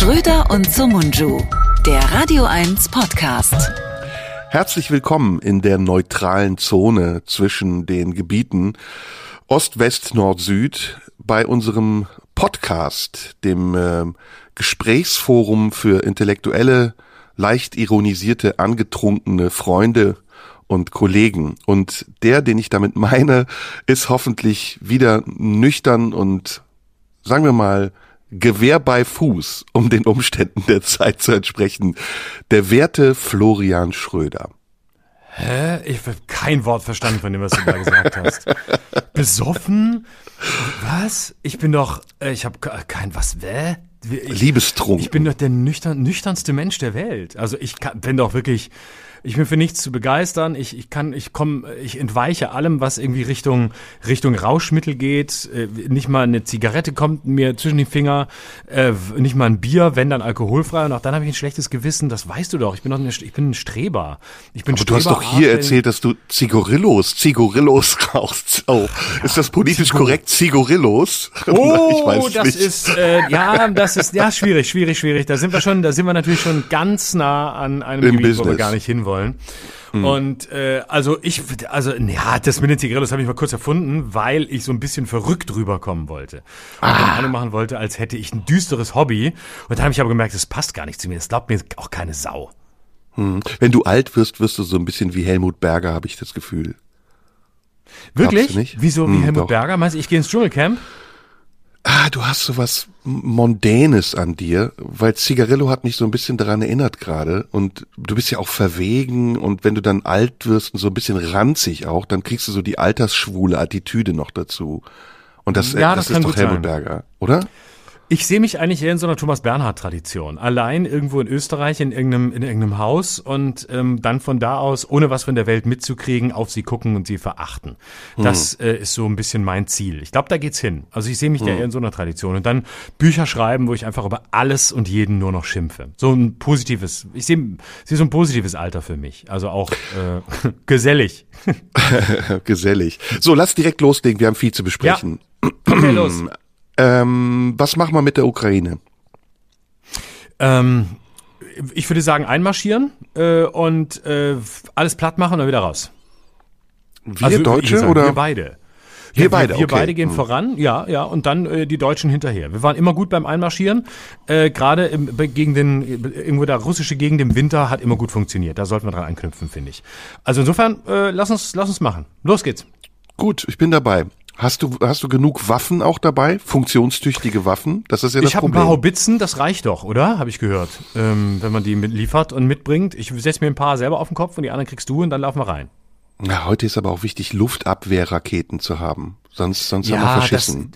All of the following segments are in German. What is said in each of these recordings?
Schröder und Sumunju, der Radio 1 Podcast. Herzlich willkommen in der neutralen Zone zwischen den Gebieten Ost, West, Nord, Süd bei unserem Podcast, dem äh, Gesprächsforum für intellektuelle, leicht ironisierte, angetrunkene Freunde und Kollegen. Und der, den ich damit meine, ist hoffentlich wieder nüchtern und sagen wir mal Gewehr bei Fuß, um den Umständen der Zeit zu entsprechen. Der werte Florian Schröder. Hä? Ich habe kein Wort verstanden von dem, was du da gesagt hast. Besoffen? Was? Ich bin doch, äh, ich habe kein was? Ich, Liebestrunk. Ich bin doch der nüchtern, nüchternste Mensch der Welt. Also ich kann, bin doch wirklich, ich bin für nichts zu begeistern. Ich, ich kann, ich komme, ich entweiche allem, was irgendwie Richtung Richtung Rauschmittel geht. Äh, nicht mal eine Zigarette kommt mir zwischen die Finger, äh, nicht mal ein Bier, wenn dann alkoholfrei. Und auch dann habe ich ein schlechtes Gewissen. Das weißt du doch. Ich bin doch eine, ich bin ein Streber. Ich bin Aber du hast doch hier erzählt, dass du Zigorillos, Zigorillos rauchst. Oh, ist das politisch Zigo korrekt? Zigorillos? Oh, das nicht. ist äh, ja, das ist ja schwierig, schwierig, schwierig. Da sind wir schon, da sind wir natürlich schon ganz nah an einem Im Gebiet, Business. wo wir gar nicht hin wollen. Mhm. Und äh, also ich, also ja, das mit den Zigarillos habe ich mal kurz erfunden, weil ich so ein bisschen verrückt rüberkommen wollte. Und ah. Ahnung machen wollte, als hätte ich ein düsteres Hobby. Und dann habe ich aber gemerkt, das passt gar nicht zu mir. Das glaubt mir auch keine Sau. Hm. Wenn du alt wirst, wirst du so ein bisschen wie Helmut Berger, habe ich das Gefühl. Wirklich? Wieso wie hm, Helmut doch. Berger? Meinst du, ich gehe ins Dschungelcamp? Ah, du hast so was Mondänes an dir, weil Zigarillo hat mich so ein bisschen daran erinnert gerade und du bist ja auch verwegen und wenn du dann alt wirst und so ein bisschen ranzig auch, dann kriegst du so die altersschwule Attitüde noch dazu. Und das, ja, das, das ist doch Helmut sein. Berger, oder? Ich sehe mich eigentlich eher in so einer Thomas Bernhard-Tradition. Allein irgendwo in Österreich in irgendeinem, in irgendeinem Haus und ähm, dann von da aus, ohne was von der Welt mitzukriegen, auf sie gucken und sie verachten. Hm. Das äh, ist so ein bisschen mein Ziel. Ich glaube, da geht's hin. Also ich sehe mich hm. da eher in so einer Tradition. Und dann Bücher schreiben, wo ich einfach über alles und jeden nur noch schimpfe. So ein positives, ich sehe seh so ein positives Alter für mich. Also auch äh, gesellig. gesellig. So, lass direkt loslegen. Wir haben viel zu besprechen. Ja. Okay, los. Ähm, was machen wir mit der Ukraine? Ähm, ich würde sagen, einmarschieren äh, und äh, alles platt machen und dann wieder raus. Wir also, Deutsche sagen, oder? Wir beide. Wir ja, beide, wir, okay. beide gehen hm. voran, ja, ja, und dann äh, die Deutschen hinterher. Wir waren immer gut beim Einmarschieren. Äh, Gerade gegen den irgendwo der russische gegen den Winter hat immer gut funktioniert. Da sollten wir dran anknüpfen, finde ich. Also insofern, äh, lass uns, lass uns machen. Los geht's. Gut, ich bin dabei. Hast du, hast du genug Waffen auch dabei? Funktionstüchtige Waffen? Das ist ja das ich Problem. Ich habe ein paar Haubitzen, das reicht doch, oder? Habe ich gehört. Ähm, wenn man die liefert und mitbringt. Ich setze mir ein paar selber auf den Kopf und die anderen kriegst du und dann laufen wir rein. Ja, heute ist aber auch wichtig, Luftabwehrraketen zu haben. Sonst, sonst ja, haben wir verschissen.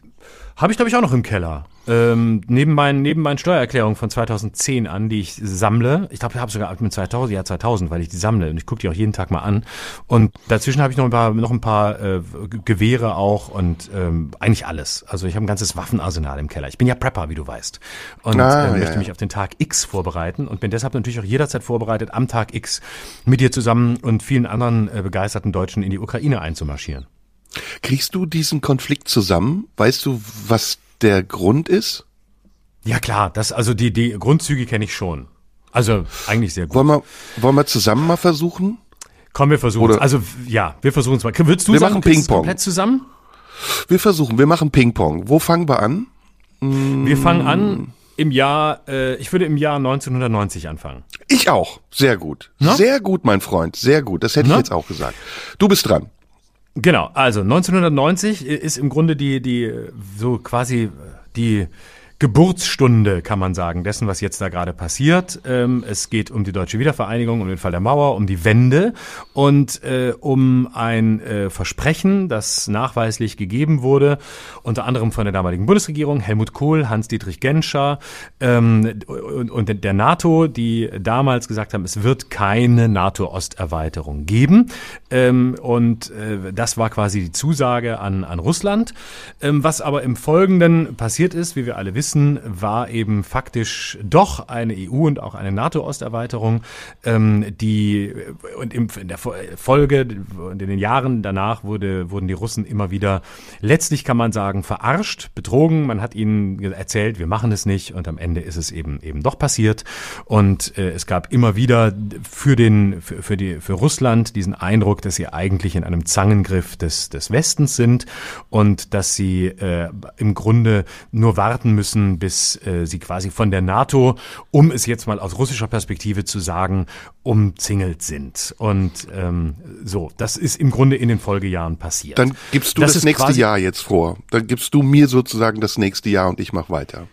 Habe ich, glaube ich, auch noch im Keller. Ähm, neben meinen neben meinen Steuererklärungen von 2010 an, die ich sammle. Ich glaube, ich habe sogar mit 2000, ja 2000, weil ich die sammle und ich gucke die auch jeden Tag mal an. Und dazwischen habe ich noch ein paar noch ein paar äh, Gewehre auch und ähm, eigentlich alles. Also ich habe ein ganzes Waffenarsenal im Keller. Ich bin ja Prepper, wie du weißt, und ah, äh, möchte ja. mich auf den Tag X vorbereiten und bin deshalb natürlich auch jederzeit vorbereitet, am Tag X mit dir zusammen und vielen anderen äh, begeisterten Deutschen in die Ukraine einzumarschieren. Kriegst du diesen Konflikt zusammen? Weißt du, was der Grund ist? Ja klar, das also die die Grundzüge kenne ich schon. Also eigentlich sehr gut. Wollen wir wollen wir zusammen mal versuchen? Komm, wir versuchen es. Also ja, wir versuchen es mal. Würdest du wir sagen, machen Ping-Pong. komplett zusammen? Wir versuchen, wir machen Ping-Pong. Wo fangen wir an? Hm. Wir fangen an im Jahr, äh, ich würde im Jahr 1990 anfangen. Ich auch. Sehr gut. Na? Sehr gut, mein Freund. Sehr gut. Das hätte Na? ich jetzt auch gesagt. Du bist dran. Genau, also 1990 ist im Grunde die, die so quasi die Geburtsstunde, kann man sagen, dessen, was jetzt da gerade passiert. Ähm, es geht um die deutsche Wiedervereinigung, um den Fall der Mauer, um die Wende und äh, um ein äh, Versprechen, das nachweislich gegeben wurde, unter anderem von der damaligen Bundesregierung, Helmut Kohl, Hans-Dietrich Genscher ähm, und, und der NATO, die damals gesagt haben, es wird keine NATO-Osterweiterung geben. Ähm, und äh, das war quasi die Zusage an, an Russland. Ähm, was aber im Folgenden passiert ist, wie wir alle wissen, wissen, war eben faktisch doch eine EU und auch eine NATO-Osterweiterung, ähm, die und im, in der Folge und in den Jahren danach wurde, wurden die Russen immer wieder letztlich kann man sagen verarscht, betrogen. Man hat ihnen erzählt, wir machen es nicht und am Ende ist es eben eben doch passiert und äh, es gab immer wieder für den für, für die für Russland diesen Eindruck, dass sie eigentlich in einem Zangengriff des des Westens sind und dass sie äh, im Grunde nur warten müssen, bis äh, sie quasi von der NATO, um es jetzt mal aus russischer Perspektive zu sagen, umzingelt sind. Und ähm, so, das ist im Grunde in den Folgejahren passiert. Dann gibst du das, das nächste Jahr jetzt vor. Dann gibst du mir sozusagen das nächste Jahr und ich mache weiter.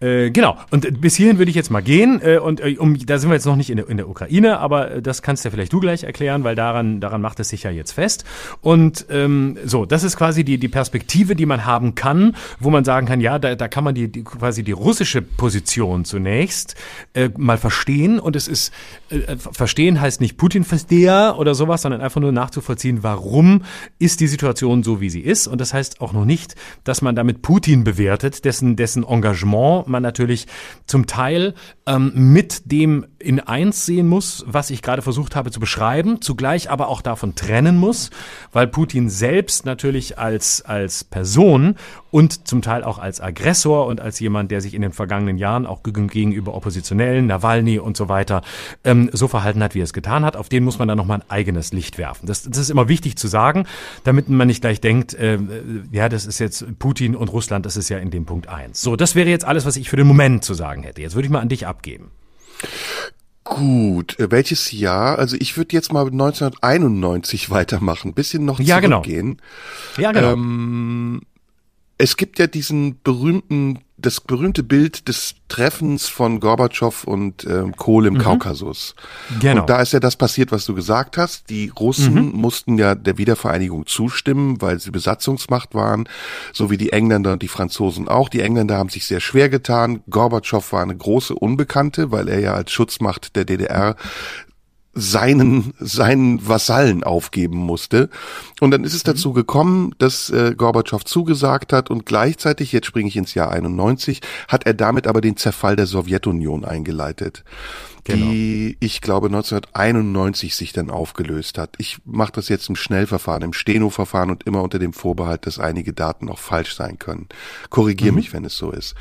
Äh, genau. Und bis hierhin würde ich jetzt mal gehen. Äh, und äh, um, da sind wir jetzt noch nicht in der, in der Ukraine, aber äh, das kannst ja vielleicht du gleich erklären, weil daran, daran macht es sich ja jetzt fest. Und ähm, so, das ist quasi die, die Perspektive, die man haben kann, wo man sagen kann, ja, da, da kann man die, die quasi die russische Position zunächst äh, mal verstehen. Und es ist, äh, verstehen heißt nicht Putin-Versteher oder sowas, sondern einfach nur nachzuvollziehen, warum ist die Situation so, wie sie ist. Und das heißt auch noch nicht, dass man damit Putin bewertet, dessen, dessen Engagement man natürlich zum Teil ähm, mit dem in eins sehen muss, was ich gerade versucht habe zu beschreiben, zugleich aber auch davon trennen muss, weil Putin selbst natürlich als, als Person und zum Teil auch als Aggressor und als jemand, der sich in den vergangenen Jahren auch gegenüber Oppositionellen, Nawalny und so weiter, ähm, so verhalten hat, wie er es getan hat. Auf den muss man dann nochmal ein eigenes Licht werfen. Das, das ist immer wichtig zu sagen, damit man nicht gleich denkt, äh, ja, das ist jetzt Putin und Russland, das ist ja in dem Punkt eins. So, das wäre jetzt alles, was ich für den Moment zu sagen hätte. Jetzt würde ich mal an dich abgeben. Gut, äh, welches Jahr? Also ich würde jetzt mal 1991 weitermachen, bisschen noch ja, genau. zurückgehen. Genau. Ja, genau. Ähm, es gibt ja diesen berühmten, das berühmte Bild des Treffens von Gorbatschow und ähm, Kohl im mhm. Kaukasus. Genau. Und da ist ja das passiert, was du gesagt hast. Die Russen mhm. mussten ja der Wiedervereinigung zustimmen, weil sie Besatzungsmacht waren, so wie die Engländer und die Franzosen auch. Die Engländer haben sich sehr schwer getan. Gorbatschow war eine große Unbekannte, weil er ja als Schutzmacht der DDR seinen, seinen Vasallen aufgeben musste. Und dann ist es mhm. dazu gekommen, dass äh, Gorbatschow zugesagt hat und gleichzeitig, jetzt springe ich ins Jahr 91, hat er damit aber den Zerfall der Sowjetunion eingeleitet. Genau. die ich glaube 1991 sich dann aufgelöst hat. Ich mache das jetzt im Schnellverfahren, im Steno-Verfahren und immer unter dem Vorbehalt, dass einige Daten auch falsch sein können. Korrigier mhm. mich, wenn es so ist.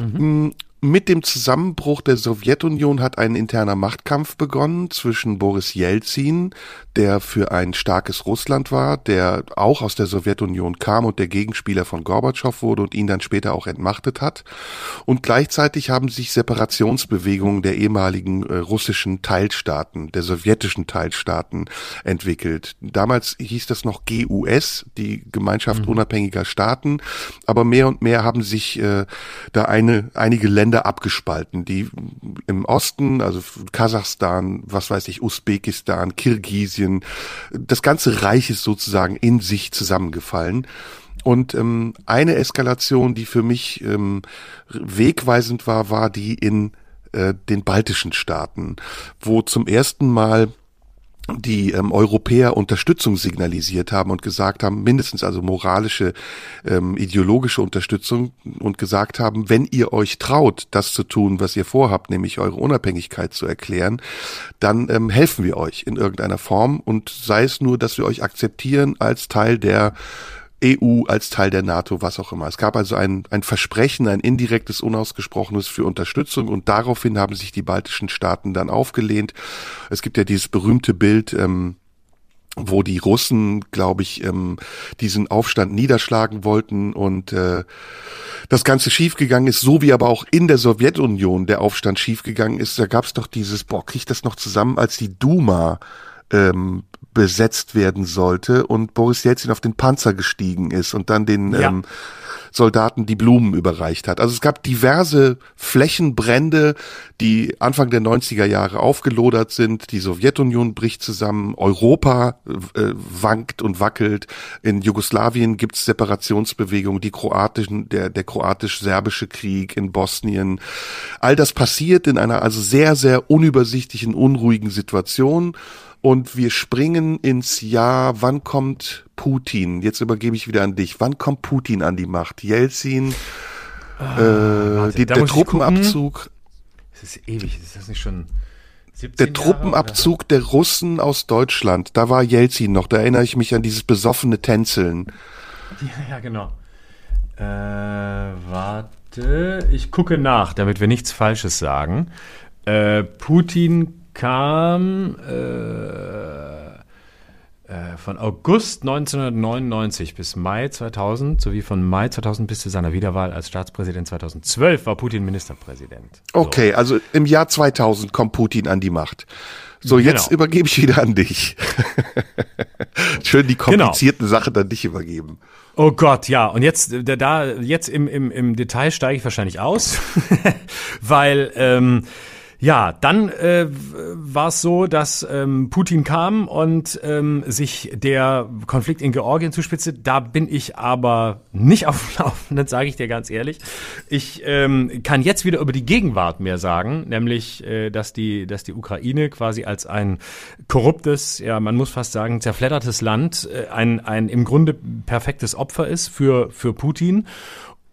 Mhm. Mit dem Zusammenbruch der Sowjetunion hat ein interner Machtkampf begonnen zwischen Boris Jelzin, der für ein starkes Russland war, der auch aus der Sowjetunion kam und der Gegenspieler von Gorbatschow wurde und ihn dann später auch entmachtet hat. Und gleichzeitig haben sich Separationsbewegungen der ehemaligen äh, russischen Teilstaaten, der sowjetischen Teilstaaten entwickelt. Damals hieß das noch GUS, die Gemeinschaft mhm. unabhängiger Staaten, aber mehr und mehr haben sich äh, da eine, einige Länder abgespalten, die im Osten, also Kasachstan, was weiß ich, Usbekistan, Kirgisien, das ganze Reich ist sozusagen in sich zusammengefallen. Und ähm, eine Eskalation, die für mich ähm, wegweisend war, war die in äh, den baltischen Staaten, wo zum ersten Mal die ähm, Europäer Unterstützung signalisiert haben und gesagt haben, mindestens also moralische, ähm, ideologische Unterstützung und gesagt haben, wenn ihr euch traut, das zu tun, was ihr vorhabt, nämlich eure Unabhängigkeit zu erklären, dann ähm, helfen wir euch in irgendeiner Form und sei es nur, dass wir euch akzeptieren als Teil der EU als Teil der NATO, was auch immer. Es gab also ein, ein Versprechen, ein indirektes, unausgesprochenes für Unterstützung und daraufhin haben sich die baltischen Staaten dann aufgelehnt. Es gibt ja dieses berühmte Bild, ähm, wo die Russen, glaube ich, ähm, diesen Aufstand niederschlagen wollten und äh, das Ganze schiefgegangen ist, so wie aber auch in der Sowjetunion der Aufstand schiefgegangen ist. Da gab es doch dieses, boah, krieg ich das noch zusammen, als die Duma ähm, besetzt werden sollte und Boris Jelzin auf den Panzer gestiegen ist und dann den ja. ähm, Soldaten die Blumen überreicht hat. Also es gab diverse Flächenbrände, die Anfang der 90er Jahre aufgelodert sind. Die Sowjetunion bricht zusammen, Europa äh, wankt und wackelt. In Jugoslawien gibt es Separationsbewegungen, die kroatischen, der, der kroatisch-serbische Krieg in Bosnien. All das passiert in einer also sehr, sehr unübersichtlichen, unruhigen Situation. Und wir springen ins Jahr, wann kommt Putin? Jetzt übergebe ich wieder an dich. Wann kommt Putin an die Macht? Jelzin äh, warte, die, der. Truppenabzug, Das ist ewig, ist das nicht schon 17 der Truppenabzug der Russen aus Deutschland. Da war Jelzin noch. Da erinnere ich mich an dieses besoffene Tänzeln. Oder? Ja, genau. Äh, warte, ich gucke nach, damit wir nichts Falsches sagen. Äh, Putin kam äh, äh, von August 1999 bis Mai 2000 sowie von Mai 2000 bis zu seiner Wiederwahl als Staatspräsident 2012 war Putin Ministerpräsident. So. Okay, also im Jahr 2000 kommt Putin an die Macht. So, jetzt Genau. übergebe ich wieder an dich. Schön die Genau. komplizierten Sachen an dich übergeben. Oh Gott, ja. Und jetzt, da, da jetzt im, im, im Detail steige ich wahrscheinlich aus, weil ähm, ja, dann äh, war es so, dass ähm, Putin kam und ähm, sich der Konflikt in Georgien zuspitzte. Da bin ich aber nicht auf dem Laufenden, sage ich dir ganz ehrlich. Ich ähm, kann jetzt wieder über die Gegenwart mehr sagen, nämlich, äh, dass die, dass die Ukraine quasi als ein korruptes, ja, man muss fast sagen, zerfleddertes Land, äh, ein, ein im Grunde perfektes Opfer ist für, für Putin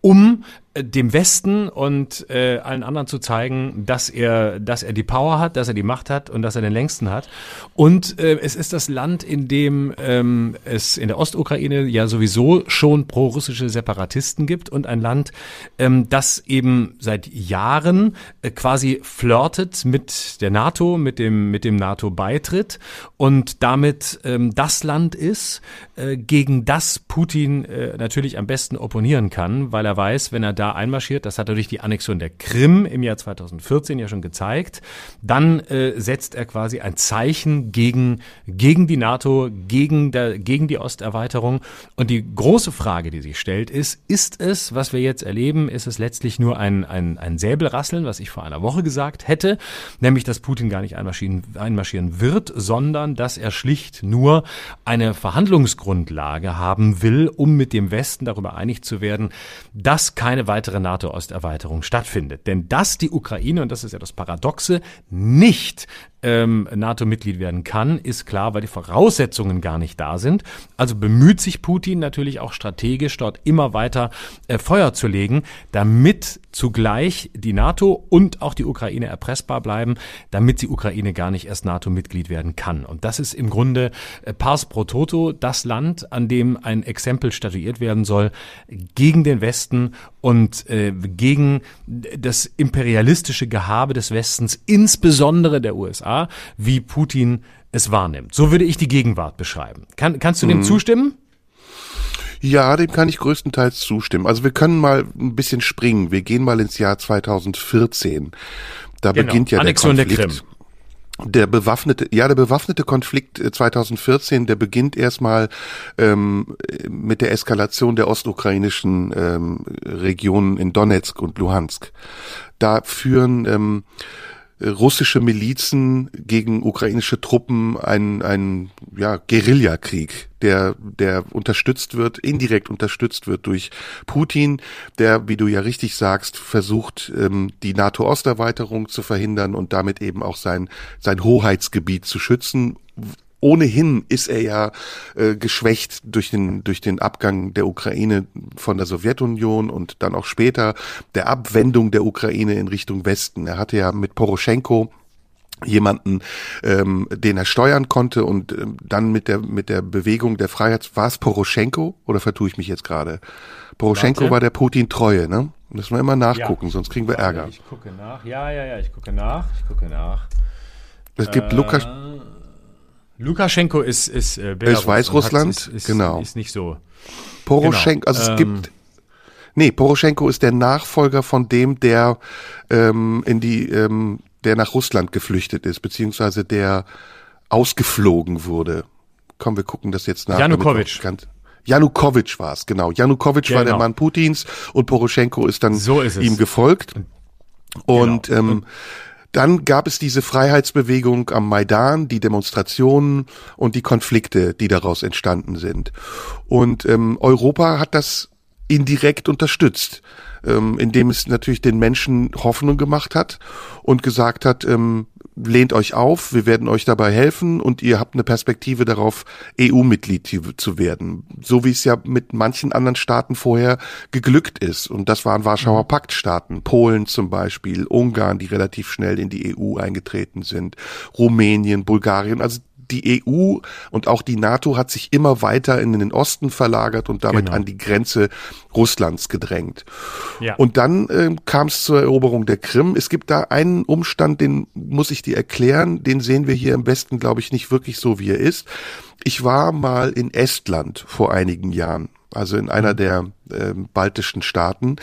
um dem Westen und äh, allen anderen zu zeigen, dass er, dass er die Power hat, dass er die Macht hat und dass er den längsten hat. Und äh, es ist das Land, in dem ähm, es in der Ostukraine ja sowieso schon pro-russische Separatisten gibt und ein Land, ähm, das eben seit Jahren äh, quasi flirtet mit der NATO, mit dem mit dem NATO-Beitritt und damit ähm, das Land ist, äh, gegen das Putin äh, natürlich am besten opponieren kann, weil er weiß, wenn er da einmarschiert, das hat er durch die Annexion der Krim im Jahr 2014 ja schon gezeigt, dann äh, setzt er quasi ein Zeichen gegen, gegen die NATO, gegen, der, gegen die Osterweiterung. Und die große Frage, die sich stellt, ist, ist es, was wir jetzt erleben, ist es letztlich nur ein, ein, ein Säbelrasseln, was ich vor einer Woche gesagt hätte, nämlich, dass Putin gar nicht einmarschieren, einmarschieren wird, sondern dass er schlicht nur eine Verhandlungsgrundlage haben will, um mit dem Westen darüber einig zu werden, dass keine weitere NATO-Osterweiterung stattfindet. Denn dass die Ukraine, und das ist ja das Paradoxe, nicht ähm, NATO-Mitglied werden kann, ist klar, weil die Voraussetzungen gar nicht da sind. Also bemüht sich Putin natürlich auch strategisch dort immer weiter äh, Feuer zu legen, damit zugleich die NATO und auch die Ukraine erpressbar bleiben, damit die Ukraine gar nicht erst NATO-Mitglied werden kann. Und das ist im Grunde äh, pars pro toto das Land, an dem ein Exempel statuiert werden soll gegen den Westen und äh, gegen das imperialistische Gehabe des Westens, insbesondere der USA, wie Putin es wahrnimmt. So würde ich die Gegenwart beschreiben. Kann, kannst du dem zustimmen? Ja, dem kann ich größtenteils zustimmen. Also wir können mal ein bisschen springen. Wir gehen mal ins Jahr 2014. Da Genau. beginnt ja Annexion der der Konflikt. Krim. Der bewaffnete, ja, der bewaffnete Konflikt äh, 2014, der beginnt erstmal ähm, mit der Eskalation der ostukrainischen ähm, Regionen in Donetsk und Luhansk. Da führen ähm, russische Milizen gegen ukrainische Truppen einen, einen ja, Guerillakrieg, der, der unterstützt wird, indirekt unterstützt wird durch Putin, der, wie du ja richtig sagst, versucht, ähm, die NATO-Osterweiterung zu verhindern und damit eben auch sein, sein Hoheitsgebiet zu schützen. Ohnehin ist er ja äh, geschwächt durch den durch den Abgang der Ukraine von der Sowjetunion und dann auch später der Abwendung der Ukraine in Richtung Westen. Er hatte ja mit Poroschenko jemanden, ähm, den er steuern konnte und ähm, dann mit der mit der Bewegung der Freiheit war es Poroschenko oder vertue ich mich jetzt gerade? Poroschenko Warte. war der Putin treue, ne? Müssen wir immer nachgucken, Ja. sonst kriegen wir Ärger. Ich gucke nach. Ja, ja, ja, ich gucke nach. Ich gucke nach. Es gibt Lukas Lukaschenko ist ist äh, Belarus Ist Weißrussland? und ist, ist, Genau. Ist nicht so. Poroschenko, Genau, also es ähm, gibt, nee, Poroschenko ist der Nachfolger von dem, der ähm, in die, ähm, der nach Russland geflüchtet ist, beziehungsweise der ausgeflogen wurde. Komm, wir gucken das jetzt nach. Janukowitsch. ganz- Janukowitsch war es, genau. Janukowitsch war der Genau. Mann Putins und Poroschenko ist dann So ist ihm gefolgt. Und Genau. ähm, dann gab es diese Freiheitsbewegung am Maidan, die Demonstrationen und die Konflikte, die daraus entstanden sind. Und ähm, Europa hat das indirekt unterstützt, ähm, indem es natürlich den Menschen Hoffnung gemacht hat und gesagt hat, ähm, lehnt euch auf, wir werden euch dabei helfen und ihr habt eine Perspektive darauf, EU-Mitglied zu werden. So wie es ja mit manchen anderen Staaten vorher geglückt ist. Und das waren Warschauer mhm. Paktstaaten, Polen zum Beispiel, Ungarn, die relativ schnell in die EU eingetreten sind, Rumänien, Bulgarien. Also die EU und auch die NATO hat sich immer weiter in den Osten verlagert und damit genau. an die Grenze Russlands gedrängt. Ja. Und dann äh, kam es zur Eroberung der Krim. Es gibt da einen Umstand, den muss ich dir erklären, den sehen wir hier im Westen, glaube ich, nicht wirklich so, wie er ist. Ich war mal in Estland vor einigen Jahren also in einer der äh, baltischen Staaten.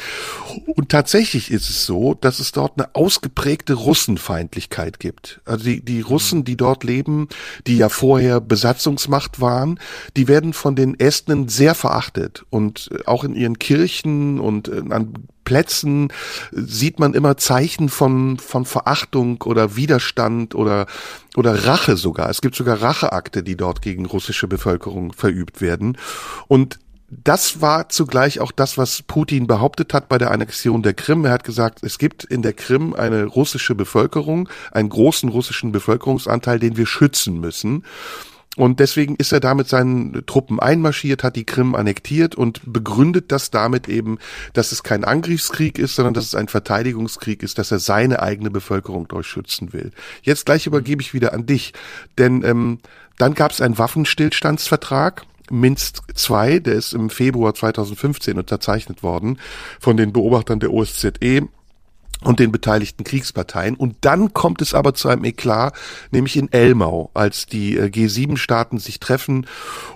Und tatsächlich ist es so, dass es dort eine ausgeprägte Russenfeindlichkeit gibt. Also die, die Russen, die dort leben, die ja vorher Besatzungsmacht waren, die werden von den Estnen sehr verachtet. Und äh, auch in ihren Kirchen und äh, an Plätzen sieht man immer Zeichen von, von Verachtung oder Widerstand oder, oder Rache sogar. Es gibt sogar Racheakte, die dort gegen russische Bevölkerung verübt werden. Und das war zugleich auch das, was Putin behauptet hat bei der Annexion der Krim. Er hat gesagt, es gibt in der Krim eine russische Bevölkerung, einen großen russischen Bevölkerungsanteil, den wir schützen müssen. Und deswegen ist er damit seinen Truppen einmarschiert, hat die Krim annektiert und begründet das damit eben, dass es kein Angriffskrieg ist, sondern dass es ein Verteidigungskrieg ist, dass er seine eigene Bevölkerung durchschützen will. Jetzt gleich übergebe ich wieder an dich, denn ähm, dann gab es einen Waffenstillstandsvertrag Minsk II, der ist im Februar 2015 unterzeichnet worden von den Beobachtern der OSZE und den beteiligten Kriegsparteien. Und dann kommt es aber zu einem Eklat, nämlich in Elmau, als die äh, G7-Staaten sich treffen,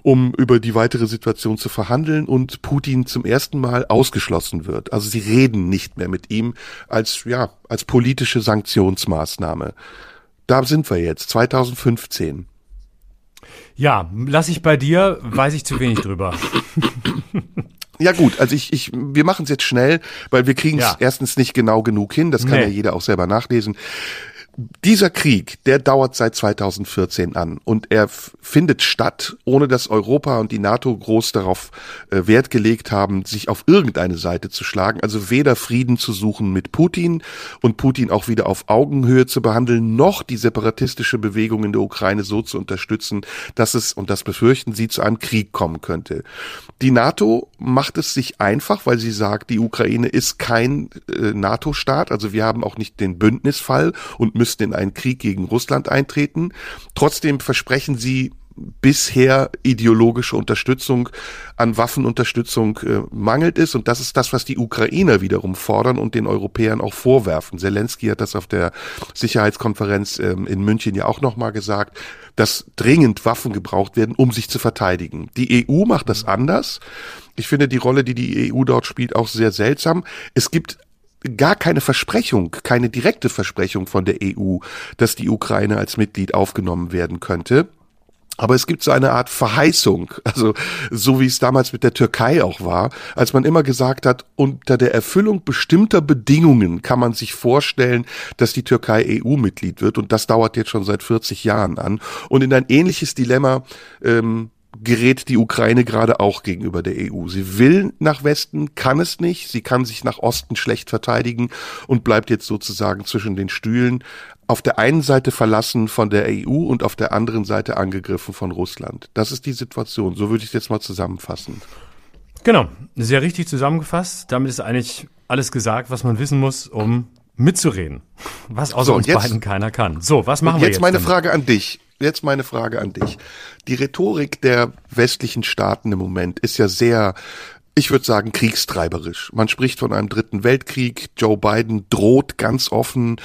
um über die weitere Situation zu verhandeln und Putin zum ersten Mal ausgeschlossen wird. Also sie reden nicht mehr mit ihm als, ja, als politische Sanktionsmaßnahme. Da sind wir jetzt, 2015. Ja, lass ich bei dir, weiß ich zu wenig drüber. Ja gut, also ich, ich wir machen es jetzt schnell, weil wir kriegen es ja. erstens nicht genau genug hin, das kann nee. ja jeder auch selber nachlesen dieser Krieg, der dauert seit 2014 an und er findet statt, ohne dass Europa und die NATO groß darauf äh, Wert gelegt haben, sich auf irgendeine Seite zu schlagen. Also weder Frieden zu suchen mit Putin und Putin auch wieder auf Augenhöhe zu behandeln, noch die separatistische Bewegung in der Ukraine so zu unterstützen, dass es, und das befürchten sie, zu einem Krieg kommen könnte. Die NATO macht es sich einfach, weil sie sagt, die Ukraine ist kein äh, NATO-Staat, also wir haben auch nicht den Bündnisfall und müssen müssten in einen Krieg gegen Russland eintreten. Trotzdem versprechen sie bisher ideologische Unterstützung an Waffenunterstützung äh, mangelt es und das ist das, was die Ukrainer wiederum fordern und den Europäern auch vorwerfen. Zelensky hat das auf der Sicherheitskonferenz ähm, in München ja auch nochmal gesagt, dass dringend Waffen gebraucht werden, um sich zu verteidigen. Die EU macht das anders. Ich finde die Rolle, die die EU dort spielt, auch sehr seltsam. Es gibt gar keine Versprechung, keine direkte Versprechung von der EU, dass die Ukraine als Mitglied aufgenommen werden könnte. Aber es gibt so eine Art Verheißung, also so wie es damals mit der Türkei auch war, als man immer gesagt hat, unter der Erfüllung bestimmter Bedingungen kann man sich vorstellen, dass die Türkei EU-Mitglied wird. Und das dauert jetzt schon seit 40 Jahren an. Und in ein ähnliches Dilemma ähm, gerät die Ukraine gerade auch gegenüber der EU. Sie will nach Westen, kann es nicht. Sie kann sich nach Osten schlecht verteidigen und bleibt jetzt sozusagen zwischen den Stühlen. Auf der einen Seite verlassen von der EU und auf der anderen Seite angegriffen von Russland. Das ist die Situation. So würde ich es jetzt mal zusammenfassen. Genau, sehr richtig zusammengefasst. Damit ist eigentlich alles gesagt, was man wissen muss, um mitzureden. Was außer so, uns jetzt, beiden keiner kann. So, was machen wir jetzt? Jetzt meine damit? Frage an dich jetzt meine Frage an dich. Die Rhetorik der westlichen Staaten im Moment ist ja sehr ich würde sagen, kriegstreiberisch. Man spricht von einem dritten Weltkrieg. Joe Biden droht ganz offen.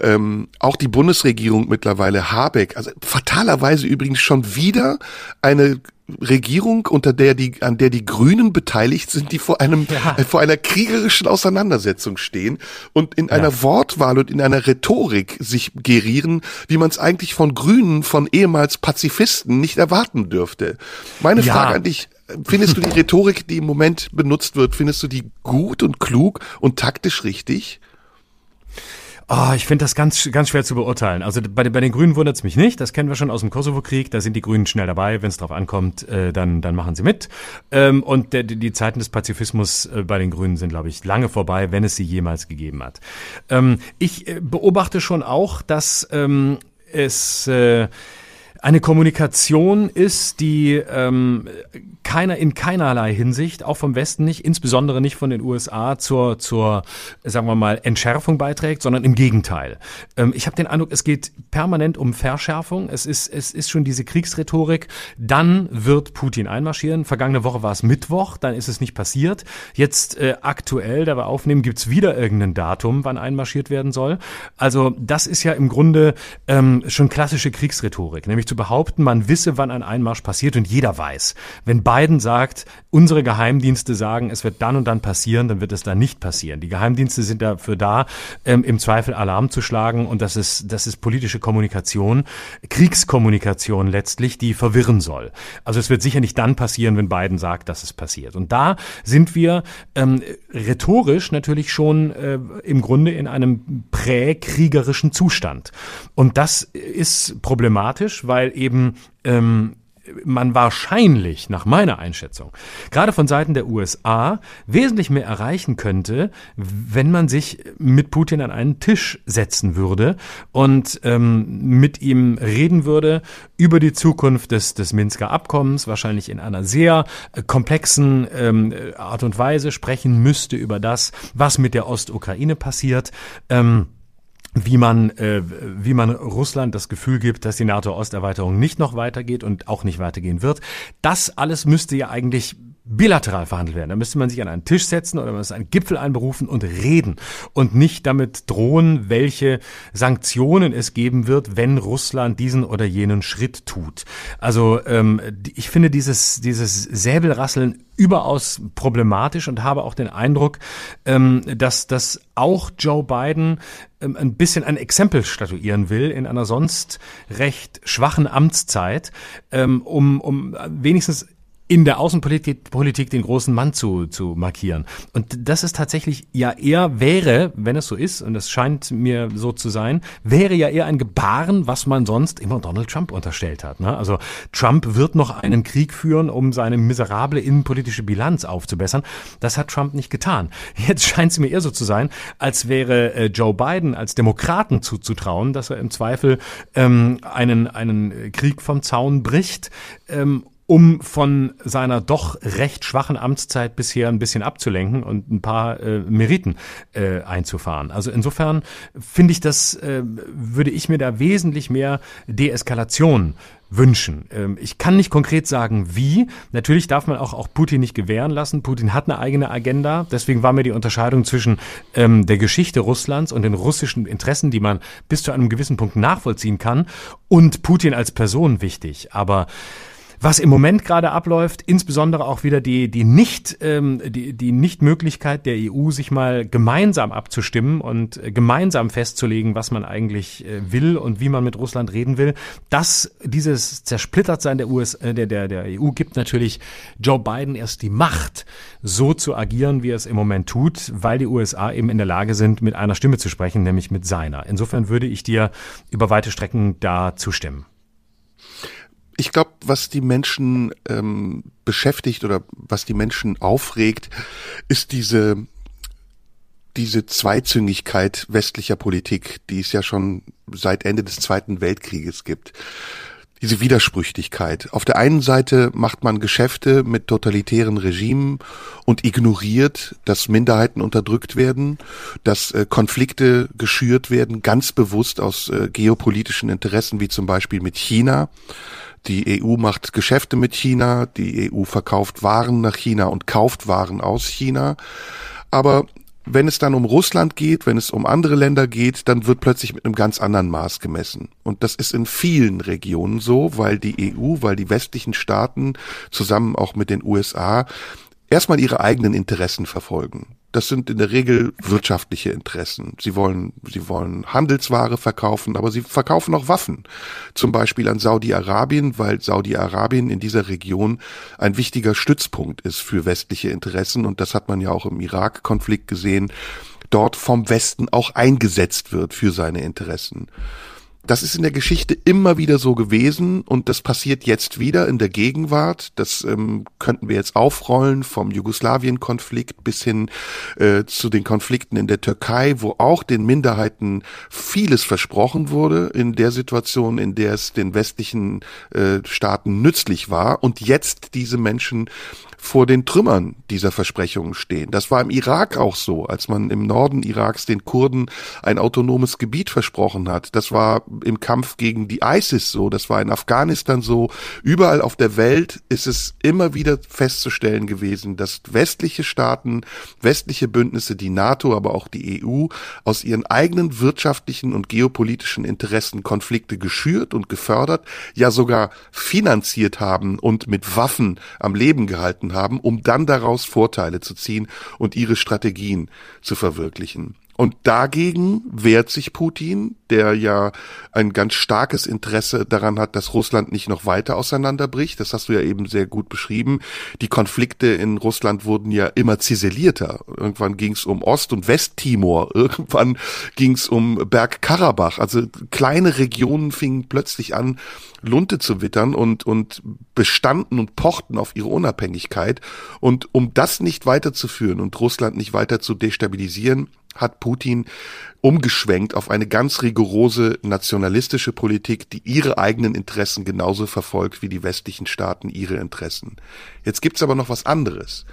Ähm, auch die Bundesregierung mittlerweile, Habeck, also fatalerweise übrigens schon wieder eine Regierung, unter der die, an der die Grünen beteiligt sind, die vor einem, ja. äh, vor einer kriegerischen Auseinandersetzung stehen und in ja. einer Wortwahl und in einer Rhetorik sich gerieren, wie man es eigentlich von Grünen, von ehemals Pazifisten nicht erwarten dürfte. Meine ja. Frage an dich, findest du die Rhetorik, die im Moment benutzt wird, findest du die gut und klug und taktisch richtig? Oh, ich finde das ganz, ganz schwer zu beurteilen. Also bei, bei den Grünen wundert es mich nicht. Das kennen wir schon aus dem Kosovo-Krieg. Da sind die Grünen schnell dabei. Wenn es drauf ankommt, äh, dann, dann machen sie mit. Ähm, und der, die Zeiten des Pazifismus äh, bei den Grünen sind, glaube ich, lange vorbei, wenn es sie jemals gegeben hat. Ähm, ich äh, beobachte schon auch, dass ähm, es äh, eine Kommunikation ist, die ähm, keiner in keinerlei Hinsicht, auch vom Westen nicht, insbesondere nicht von den USA, zur, zur sagen wir mal, Entschärfung beiträgt, sondern im Gegenteil. Ähm, ich habe den Eindruck, es geht permanent um Verschärfung. Es ist, es ist schon diese Kriegsrhetorik. Dann wird Putin einmarschieren. Vergangene Woche war es Mittwoch, dann ist es nicht passiert. Jetzt äh, aktuell, da wir aufnehmen, gibt's wieder irgendein Datum, wann einmarschiert werden soll. Also das ist ja im Grunde ähm, schon klassische Kriegsrhetorik, nämlich zu behaupten, man wisse, wann ein Einmarsch passiert und jeder weiß. Wenn Biden sagt, unsere Geheimdienste sagen, es wird dann und dann passieren, dann wird es dann nicht passieren. Die Geheimdienste sind dafür da, ähm, im Zweifel Alarm zu schlagen und das ist, das ist politische Kommunikation, Kriegskommunikation letztlich, die verwirren soll. Also es wird sicher nicht dann passieren, wenn Biden sagt, dass es passiert. Und da sind wir ähm, rhetorisch natürlich schon äh, im Grunde in einem präkriegerischen Zustand. Und das ist problematisch, weil weil eben ähm, man wahrscheinlich, nach meiner Einschätzung, gerade von Seiten der USA wesentlich mehr erreichen könnte, wenn man sich mit Putin an einen Tisch setzen würde und ähm, mit ihm reden würde über die Zukunft des, des Minsker Abkommens, wahrscheinlich in einer sehr komplexen ähm, Art und Weise sprechen müsste über das, was mit der Ostukraine passiert. Ähm, wie man, äh, wie man Russland das Gefühl gibt, dass die NATO-Osterweiterung nicht noch weitergeht und auch nicht weitergehen wird. Das alles müsste ja eigentlich bilateral verhandelt werden. Da müsste man sich an einen Tisch setzen oder man müsste einen Gipfel einberufen und reden und nicht damit drohen, welche Sanktionen es geben wird, wenn Russland diesen oder jenen Schritt tut. Also ähm, ich finde dieses, dieses Säbelrasseln überaus problematisch und habe auch den Eindruck, ähm, dass das auch Joe Biden ähm, ein bisschen ein Exempel statuieren will in einer sonst recht schwachen Amtszeit, ähm, um, um wenigstens in der Außenpolitik Politik den großen Mann zu, zu markieren. Und das ist tatsächlich ja eher wäre, wenn es so ist, und es scheint mir so zu sein, wäre ja eher ein Gebaren, was man sonst immer Donald Trump unterstellt hat. Ne? Also Trump wird noch einen Krieg führen, um seine miserable innenpolitische Bilanz aufzubessern. Das hat Trump nicht getan. Jetzt scheint es mir eher so zu sein, als wäre äh, Joe Biden als Demokraten zuzutrauen, dass er im Zweifel ähm, einen, einen Krieg vom Zaun bricht ähm, um von seiner doch recht schwachen Amtszeit bisher ein bisschen abzulenken und ein paar äh, Meriten äh, einzufahren. Also insofern finde ich das, äh, würde ich mir da wesentlich mehr Deeskalation wünschen. Ähm, ich kann nicht konkret sagen, wie. Natürlich darf man auch, auch Putin nicht gewähren lassen. Putin hat eine eigene Agenda. Deswegen war mir die Unterscheidung zwischen ähm, der Geschichte Russlands und den russischen Interessen, die man bis zu einem gewissen Punkt nachvollziehen kann, und Putin als Person wichtig. Aber was im Moment gerade abläuft, insbesondere auch wieder die, die nicht, ähm, die, die Nichtmöglichkeit der EU, sich mal gemeinsam abzustimmen und äh, gemeinsam festzulegen, was man eigentlich äh, will und wie man mit Russland reden will. Das, dieses Zersplittertsein der, US, äh, der, der, der EU gibt natürlich Joe Biden erst die Macht, so zu agieren, wie er es im Moment tut, weil die USA eben in der Lage sind, mit einer Stimme zu sprechen, nämlich mit seiner. Insofern würde ich dir über weite Strecken da zustimmen ich glaube, was die Menschen ähm, beschäftigt oder was die Menschen aufregt, ist diese diese Zweizüngigkeit westlicher Politik, die es ja schon seit Ende des Zweiten Weltkrieges gibt. Diese Widersprüchlichkeit. Auf der einen Seite macht man Geschäfte mit totalitären Regimen und ignoriert, dass Minderheiten unterdrückt werden, dass äh, Konflikte geschürt werden, ganz bewusst aus äh, geopolitischen Interessen, wie zum Beispiel mit China. Die EU macht Geschäfte mit China, die EU verkauft Waren nach China und kauft Waren aus China. Aber wenn es dann um Russland geht, wenn es um andere Länder geht, dann wird plötzlich mit einem ganz anderen Maß gemessen. Und das ist in vielen Regionen so, weil die EU, weil die westlichen Staaten zusammen auch mit den USA erstmal ihre eigenen Interessen verfolgen. Das sind in der Regel wirtschaftliche Interessen. Sie wollen, sie wollen Handelsware verkaufen, aber sie verkaufen auch Waffen. Zum Beispiel an Saudi-Arabien, weil Saudi-Arabien in dieser Region ein wichtiger Stützpunkt ist für westliche Interessen. Und das hat man ja auch im Irak-Konflikt gesehen, dort vom Westen auch eingesetzt wird für seine Interessen. Das ist in der Geschichte immer wieder so gewesen und das passiert jetzt wieder in der Gegenwart. Das ähm, könnten wir jetzt aufrollen vom Jugoslawien-Konflikt bis hin äh, zu den Konflikten in der Türkei, wo auch den Minderheiten vieles versprochen wurde in der Situation, in der es den westlichen äh, Staaten nützlich war und jetzt diese Menschen vor den Trümmern dieser Versprechungen stehen. Das war im Irak auch so, als man im Norden Iraks den Kurden ein autonomes Gebiet versprochen hat. Das war im Kampf gegen die ISIS so, das war in Afghanistan so. Überall auf der Welt ist es immer wieder festzustellen gewesen, dass westliche Staaten, westliche Bündnisse, die NATO, aber auch die EU aus ihren eigenen wirtschaftlichen und geopolitischen Interessen Konflikte geschürt und gefördert, ja sogar finanziert haben und mit Waffen am Leben gehalten haben, um dann daraus Vorteile zu ziehen und ihre Strategien zu verwirklichen. Und dagegen wehrt sich Putin, der ja ein ganz starkes Interesse daran hat, dass Russland nicht noch weiter auseinanderbricht. Das hast du ja eben sehr gut beschrieben. Die Konflikte in Russland wurden ja immer ziselierter. Irgendwann ging es um Ost- und Westtimor. Irgendwann ging es um Bergkarabach. Also kleine Regionen fingen plötzlich an, Lunte zu wittern und, und bestanden und pochten auf ihre Unabhängigkeit. Und um das nicht weiterzuführen und Russland nicht weiter zu destabilisieren, hat Putin umgeschwenkt auf eine ganz rigorose nationalistische Politik, die ihre eigenen Interessen genauso verfolgt wie die westlichen Staaten ihre Interessen. Jetzt gibt's aber noch was anderes.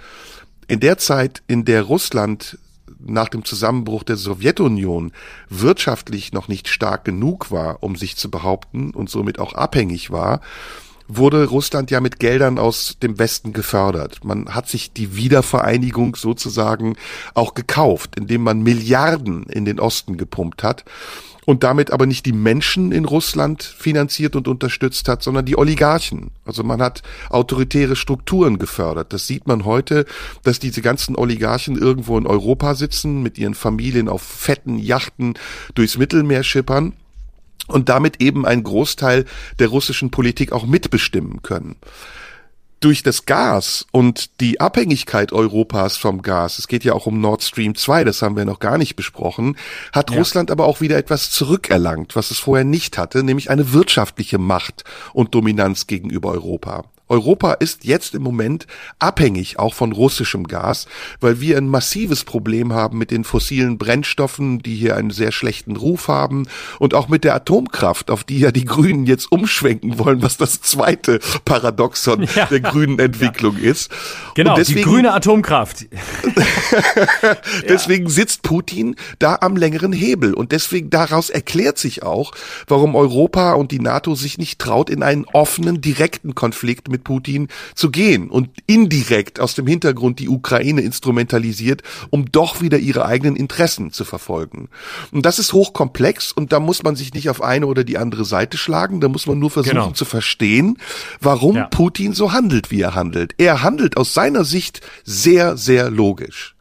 In der Zeit, in der Russland nach dem Zusammenbruch der Sowjetunion wirtschaftlich noch nicht stark genug war, um sich zu behaupten und somit auch abhängig war, wurde Russland ja mit Geldern aus dem Westen gefördert. Man hat sich die Wiedervereinigung sozusagen auch gekauft, indem man Milliarden in den Osten gepumpt hat und damit aber nicht die Menschen in Russland finanziert und unterstützt hat, sondern die Oligarchen. Also man hat autoritäre Strukturen gefördert. Das sieht man heute, dass diese ganzen Oligarchen irgendwo in Europa sitzen, mit ihren Familien auf fetten Yachten durchs Mittelmeer schippern und damit eben einen Großteil der russischen Politik auch mitbestimmen können durch das Gas und die Abhängigkeit Europas vom Gas, es geht ja auch um Nord Stream 2, das haben wir noch gar nicht besprochen, hat ja. Russland aber auch wieder etwas zurückerlangt, was es vorher nicht hatte, nämlich eine wirtschaftliche Macht und Dominanz gegenüber Europa. Europa ist jetzt im Moment abhängig auch von russischem Gas, weil wir ein massives Problem haben mit den fossilen Brennstoffen, die hier einen sehr schlechten Ruf haben und auch mit der Atomkraft, auf die ja die Grünen jetzt umschwenken wollen, was das zweite Paradoxon ja. der grünen Entwicklung ja. ist. Genau, deswegen, die grüne Atomkraft. deswegen sitzt Putin da am längeren Hebel und deswegen daraus erklärt sich auch, warum Europa und die NATO sich nicht traut, in einen offenen, direkten Konflikt mit mit Putin zu gehen und indirekt aus dem Hintergrund die Ukraine instrumentalisiert, um doch wieder ihre eigenen Interessen zu verfolgen. Und das ist hochkomplex und da muss man sich nicht auf eine oder die andere Seite schlagen, da muss man nur versuchen genau. zu verstehen, warum ja. Putin so handelt, wie er handelt. Er handelt aus seiner Sicht sehr, sehr logisch.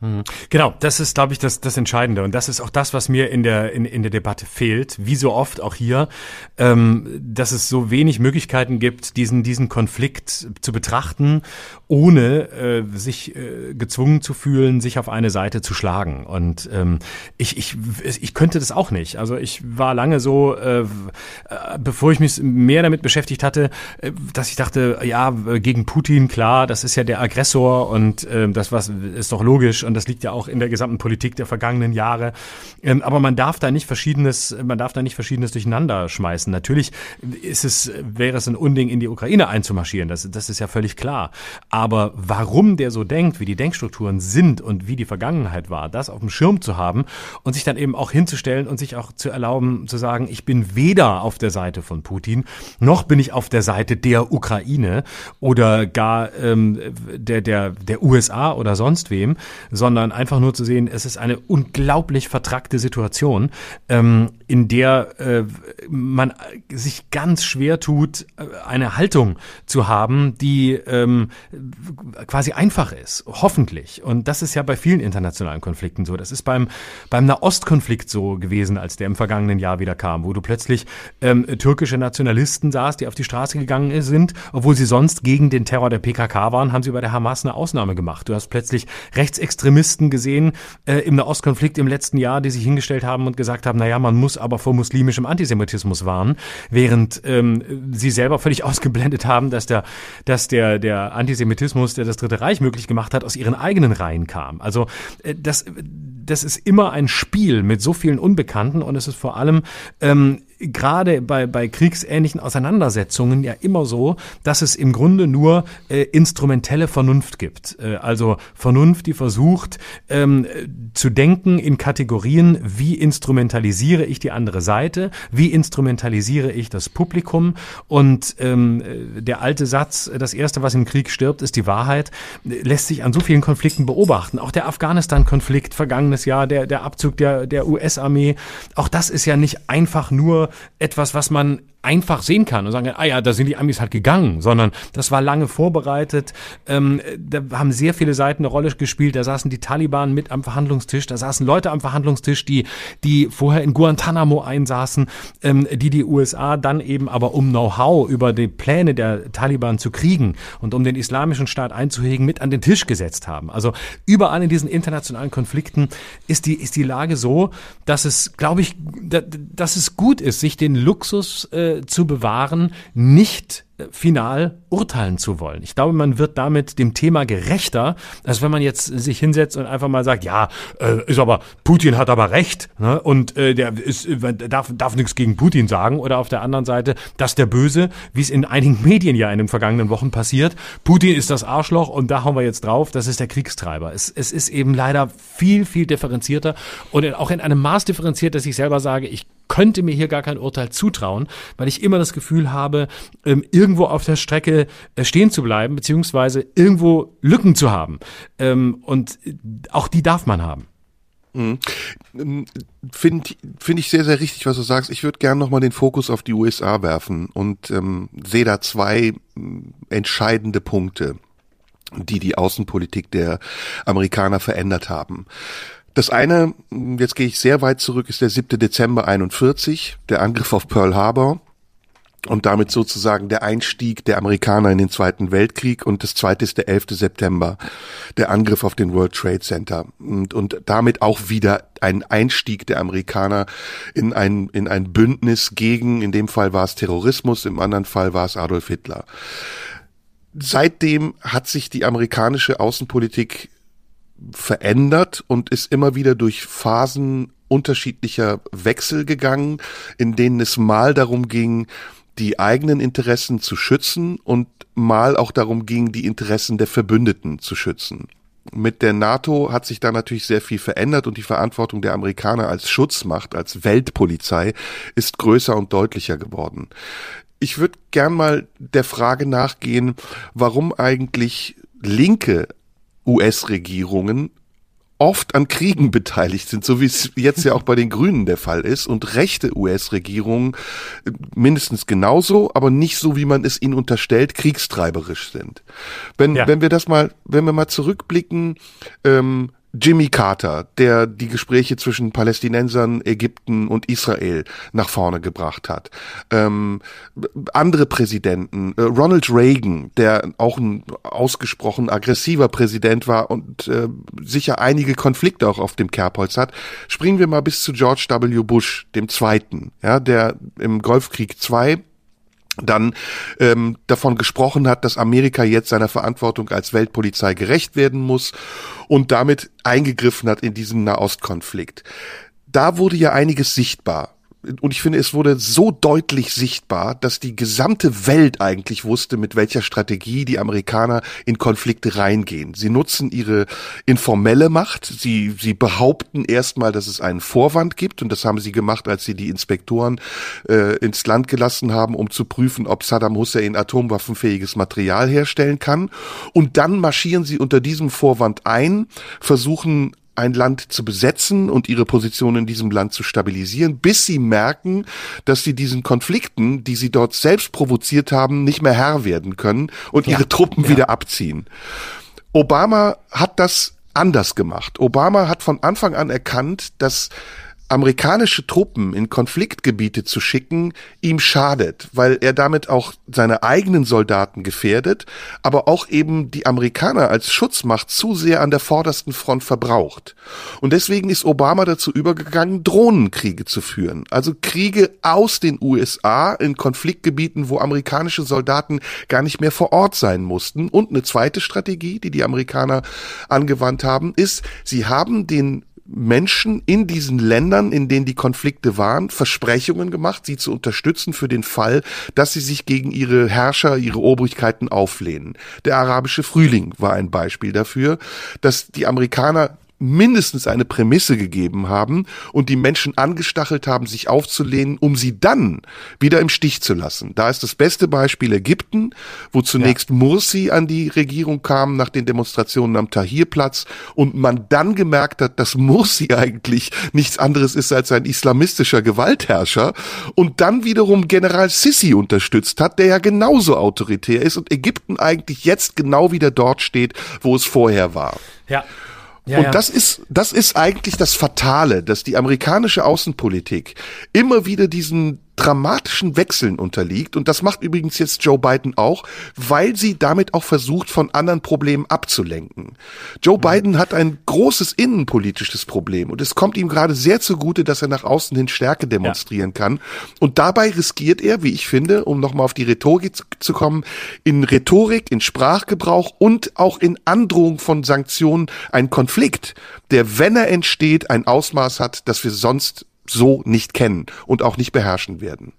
Mhm. Genau, das ist, glaube ich, das, das Entscheidende. Und das ist auch das, was mir in der, in, in der Debatte fehlt, wie so oft auch hier, ähm, dass es so wenig Möglichkeiten gibt, diesen, diesen Konflikt zu betrachten, ohne äh, sich äh, gezwungen zu fühlen, sich auf eine Seite zu schlagen. Und ähm, ich, ich, ich könnte das auch nicht. Also ich war lange so, äh, bevor ich mich mehr damit beschäftigt hatte, äh, dass ich dachte, ja, gegen Putin, klar, das ist ja der Aggressor und äh, das was ist doch logisch und das liegt ja auch in der gesamten Politik der vergangenen Jahre. Ähm, aber man darf da nicht verschiedenes, man darf da nicht verschiedenes durcheinander schmeißen. Natürlich ist es, wäre es ein Unding, in die Ukraine einzumarschieren. Das, das ist ja völlig klar. Aber warum der so denkt, wie die Denkstrukturen sind und wie die Vergangenheit war, das auf dem Schirm zu haben und sich dann eben auch hinzustellen und sich auch zu erlauben, zu sagen, ich bin weder auf der Seite von Putin, noch bin ich auf der Seite der Ukraine oder gar ähm, der, der, der USA oder sonst wem, sondern einfach nur zu sehen, es ist eine unglaublich vertrackte Situation, ähm, in der äh, man sich ganz schwer tut, äh, eine Haltung zu haben, die ähm, quasi einfach ist, hoffentlich. Und das ist ja bei vielen internationalen Konflikten so. Das ist beim, beim Nahostkonflikt so gewesen, als der im vergangenen Jahr wieder kam, wo du plötzlich ähm, türkische Nationalisten sahst, die auf die Straße gegangen sind, obwohl sie sonst gegen den Terror der PKK waren, haben sie bei der Hamas eine Ausnahme gemacht. Du hast plötzlich Rechtsextremisten gesehen äh, im Nahostkonflikt im letzten Jahr, die sich hingestellt haben und gesagt haben, naja, man muss aber vor muslimischem Antisemitismus warnen, während ähm, sie selber völlig ausgeblendet haben, dass der, dass der, der Antisemitismus, der das Dritte Reich möglich gemacht hat, aus ihren eigenen Reihen kam. Also äh, das, das ist immer ein Spiel mit so vielen Unbekannten und es ist vor allem ähm, gerade bei, bei kriegsähnlichen Auseinandersetzungen ja immer so, dass es im Grunde nur äh, instrumentelle Vernunft gibt. Äh, also Vernunft, die versucht ähm, zu denken in Kategorien, wie instrumentalisiere ich die andere Seite, wie instrumentalisiere ich das Publikum und ähm, der alte Satz, das Erste, was im Krieg stirbt, ist die Wahrheit, lässt sich an so vielen Konflikten beobachten. Auch der Afghanistan-Konflikt vergangenes Jahr, der, der Abzug der, der US-Armee, auch das ist ja nicht einfach nur etwas, was man einfach sehen kann und sagen, ah ja, da sind die Amis halt gegangen, sondern das war lange vorbereitet. Ähm, da haben sehr viele Seiten eine Rolle gespielt. Da saßen die Taliban mit am Verhandlungstisch, da saßen Leute am Verhandlungstisch, die, die vorher in Guantanamo einsaßen, ähm, die die USA dann eben aber um Know-how über die Pläne der Taliban zu kriegen und um den islamischen Staat einzuhegen, mit an den Tisch gesetzt haben. Also überall in diesen internationalen Konflikten ist die, ist die Lage so, dass es, glaube ich, dass es gut ist, sich den Luxus äh, zu bewahren, nicht final urteilen zu wollen. Ich glaube, man wird damit dem Thema gerechter, als wenn man jetzt sich hinsetzt und einfach mal sagt, ja, äh, ist aber Putin hat aber recht ne? und äh, der ist äh, darf darf nichts gegen Putin sagen oder auf der anderen Seite, dass der Böse, wie es in einigen Medien ja in den vergangenen Wochen passiert, Putin ist das Arschloch und da hauen wir jetzt drauf, das ist der Kriegstreiber. Es, es ist eben leider viel viel differenzierter und auch in einem Maß differenziert, dass ich selber sage, ich könnte mir hier gar kein Urteil zutrauen, weil ich immer das Gefühl habe, ähm, irgendwo auf der Strecke äh, stehen zu bleiben, beziehungsweise irgendwo Lücken zu haben. Ähm, und auch die darf man haben. Mhm. Finde find ich sehr, sehr richtig, was du sagst. Ich würde gerne nochmal den Fokus auf die USA werfen und ähm, sehe da zwei entscheidende Punkte, die die Außenpolitik der Amerikaner verändert haben. Das eine, jetzt gehe ich sehr weit zurück, ist der 7. Dezember 41, der Angriff auf Pearl Harbor und damit sozusagen der Einstieg der Amerikaner in den Zweiten Weltkrieg und das zweite ist der 11. September, der Angriff auf den World Trade Center und, und damit auch wieder ein Einstieg der Amerikaner in ein, in ein Bündnis gegen, in dem Fall war es Terrorismus, im anderen Fall war es Adolf Hitler. Seitdem hat sich die amerikanische Außenpolitik verändert und ist immer wieder durch Phasen unterschiedlicher Wechsel gegangen, in denen es mal darum ging, die eigenen Interessen zu schützen und mal auch darum ging, die Interessen der Verbündeten zu schützen. Mit der NATO hat sich da natürlich sehr viel verändert und die Verantwortung der Amerikaner als Schutzmacht, als Weltpolizei ist größer und deutlicher geworden. Ich würde gern mal der Frage nachgehen, warum eigentlich linke US-Regierungen oft an Kriegen beteiligt sind, so wie es jetzt ja auch bei den Grünen der Fall ist und rechte US-Regierungen äh, mindestens genauso, aber nicht so, wie man es ihnen unterstellt, kriegstreiberisch sind. Wenn, ja. wenn wir das mal, wenn wir mal zurückblicken, ähm, Jimmy Carter, der die Gespräche zwischen Palästinensern, Ägypten und Israel nach vorne gebracht hat. Ähm, andere Präsidenten, äh, Ronald Reagan, der auch ein ausgesprochen aggressiver Präsident war und äh, sicher einige Konflikte auch auf dem Kerbholz hat. Springen wir mal bis zu George W. Bush, dem Zweiten, ja, der im Golfkrieg II dann ähm, davon gesprochen hat, dass Amerika jetzt seiner Verantwortung als Weltpolizei gerecht werden muss und damit eingegriffen hat in diesen Nahostkonflikt. Da wurde ja einiges sichtbar und ich finde, es wurde so deutlich sichtbar, dass die gesamte Welt eigentlich wusste, mit welcher Strategie die Amerikaner in Konflikte reingehen. Sie nutzen ihre informelle Macht. Sie, sie behaupten erstmal, dass es einen Vorwand gibt. Und das haben sie gemacht, als sie die Inspektoren äh, ins Land gelassen haben, um zu prüfen, ob Saddam Hussein atomwaffenfähiges Material herstellen kann. Und dann marschieren sie unter diesem Vorwand ein, versuchen ein Land zu besetzen und ihre Position in diesem Land zu stabilisieren, bis sie merken, dass sie diesen Konflikten, die sie dort selbst provoziert haben, nicht mehr Herr werden können und ja, ihre Truppen ja. wieder abziehen. Obama hat das anders gemacht. Obama hat von Anfang an erkannt, dass amerikanische Truppen in Konfliktgebiete zu schicken, ihm schadet, weil er damit auch seine eigenen Soldaten gefährdet, aber auch eben die Amerikaner als Schutzmacht zu sehr an der vordersten Front verbraucht. Und deswegen ist Obama dazu übergegangen, Drohnenkriege zu führen. Also Kriege aus den USA in Konfliktgebieten, wo amerikanische Soldaten gar nicht mehr vor Ort sein mussten. Und eine zweite Strategie, die die Amerikaner angewandt haben, ist, sie haben den Menschen in diesen Ländern, in denen die Konflikte waren, Versprechungen gemacht, sie zu unterstützen für den Fall, dass sie sich gegen ihre Herrscher, ihre Obrigkeiten auflehnen. Der arabische Frühling war ein Beispiel dafür, dass die Amerikaner mindestens eine Prämisse gegeben haben und die Menschen angestachelt haben, sich aufzulehnen, um sie dann wieder im Stich zu lassen. Da ist das beste Beispiel Ägypten, wo zunächst ja. Mursi an die Regierung kam nach den Demonstrationen am Tahrirplatz und man dann gemerkt hat, dass Mursi eigentlich nichts anderes ist als ein islamistischer Gewaltherrscher und dann wiederum General Sisi unterstützt hat, der ja genauso autoritär ist und Ägypten eigentlich jetzt genau wieder dort steht, wo es vorher war. Ja. Ja, und ja. das ist, das ist eigentlich das Fatale, dass die amerikanische Außenpolitik immer wieder diesen dramatischen Wechseln unterliegt. Und das macht übrigens jetzt Joe Biden auch, weil sie damit auch versucht, von anderen Problemen abzulenken. Joe mhm. Biden hat ein großes innenpolitisches Problem und es kommt ihm gerade sehr zugute, dass er nach außen hin Stärke demonstrieren ja. kann. Und dabei riskiert er, wie ich finde, um nochmal auf die Rhetorik zu kommen, in Rhetorik, in Sprachgebrauch und auch in Androhung von Sanktionen einen Konflikt, der, wenn er entsteht, ein Ausmaß hat, das wir sonst so nicht kennen und auch nicht beherrschen werden.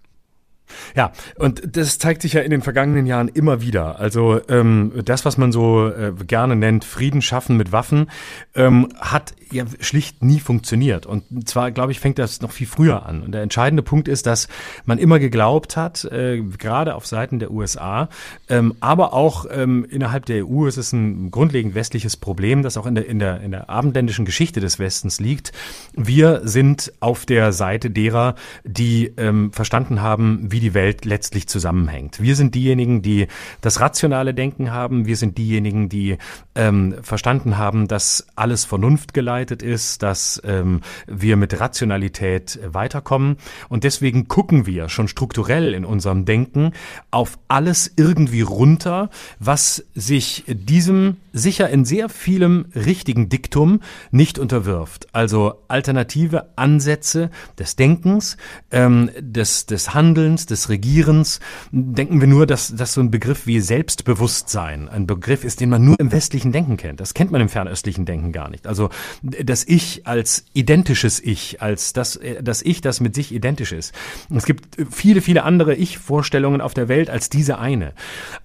Ja, und das zeigt sich ja in den vergangenen Jahren immer wieder. Also ähm, das, was man so äh, gerne nennt, Frieden schaffen mit Waffen, ähm, hat ja schlicht nie funktioniert. Und zwar, glaube ich, fängt das noch viel früher an. Und der entscheidende Punkt ist, dass man immer geglaubt hat, äh, gerade auf Seiten der USA, ähm, aber auch ähm, innerhalb der EU ist es ein grundlegend westliches Problem, das auch in der, in der, in der abendländischen Geschichte des Westens liegt. Wir sind auf der Seite derer, die ähm, verstanden haben, wie die Welt letztlich zusammenhängt. Wir sind diejenigen, die das rationale Denken haben. Wir sind diejenigen, die ähm, verstanden haben, dass alles Vernunft geleitet ist, dass ähm, wir mit Rationalität weiterkommen. Und deswegen gucken wir schon strukturell in unserem Denken auf alles irgendwie runter, was sich diesem sicher in sehr vielem richtigen Diktum nicht unterwirft. Also alternative Ansätze des Denkens, ähm, des, des Handelns, des Regierens. Denken wir nur, dass, dass so ein Begriff wie Selbstbewusstsein ein Begriff ist, den man nur im westlichen Denken kennt. Das kennt man im fernöstlichen Denken gar nicht. Also das Ich als identisches Ich, als das, das Ich, das mit sich identisch ist. Es gibt viele, viele andere Ich-Vorstellungen auf der Welt als diese eine.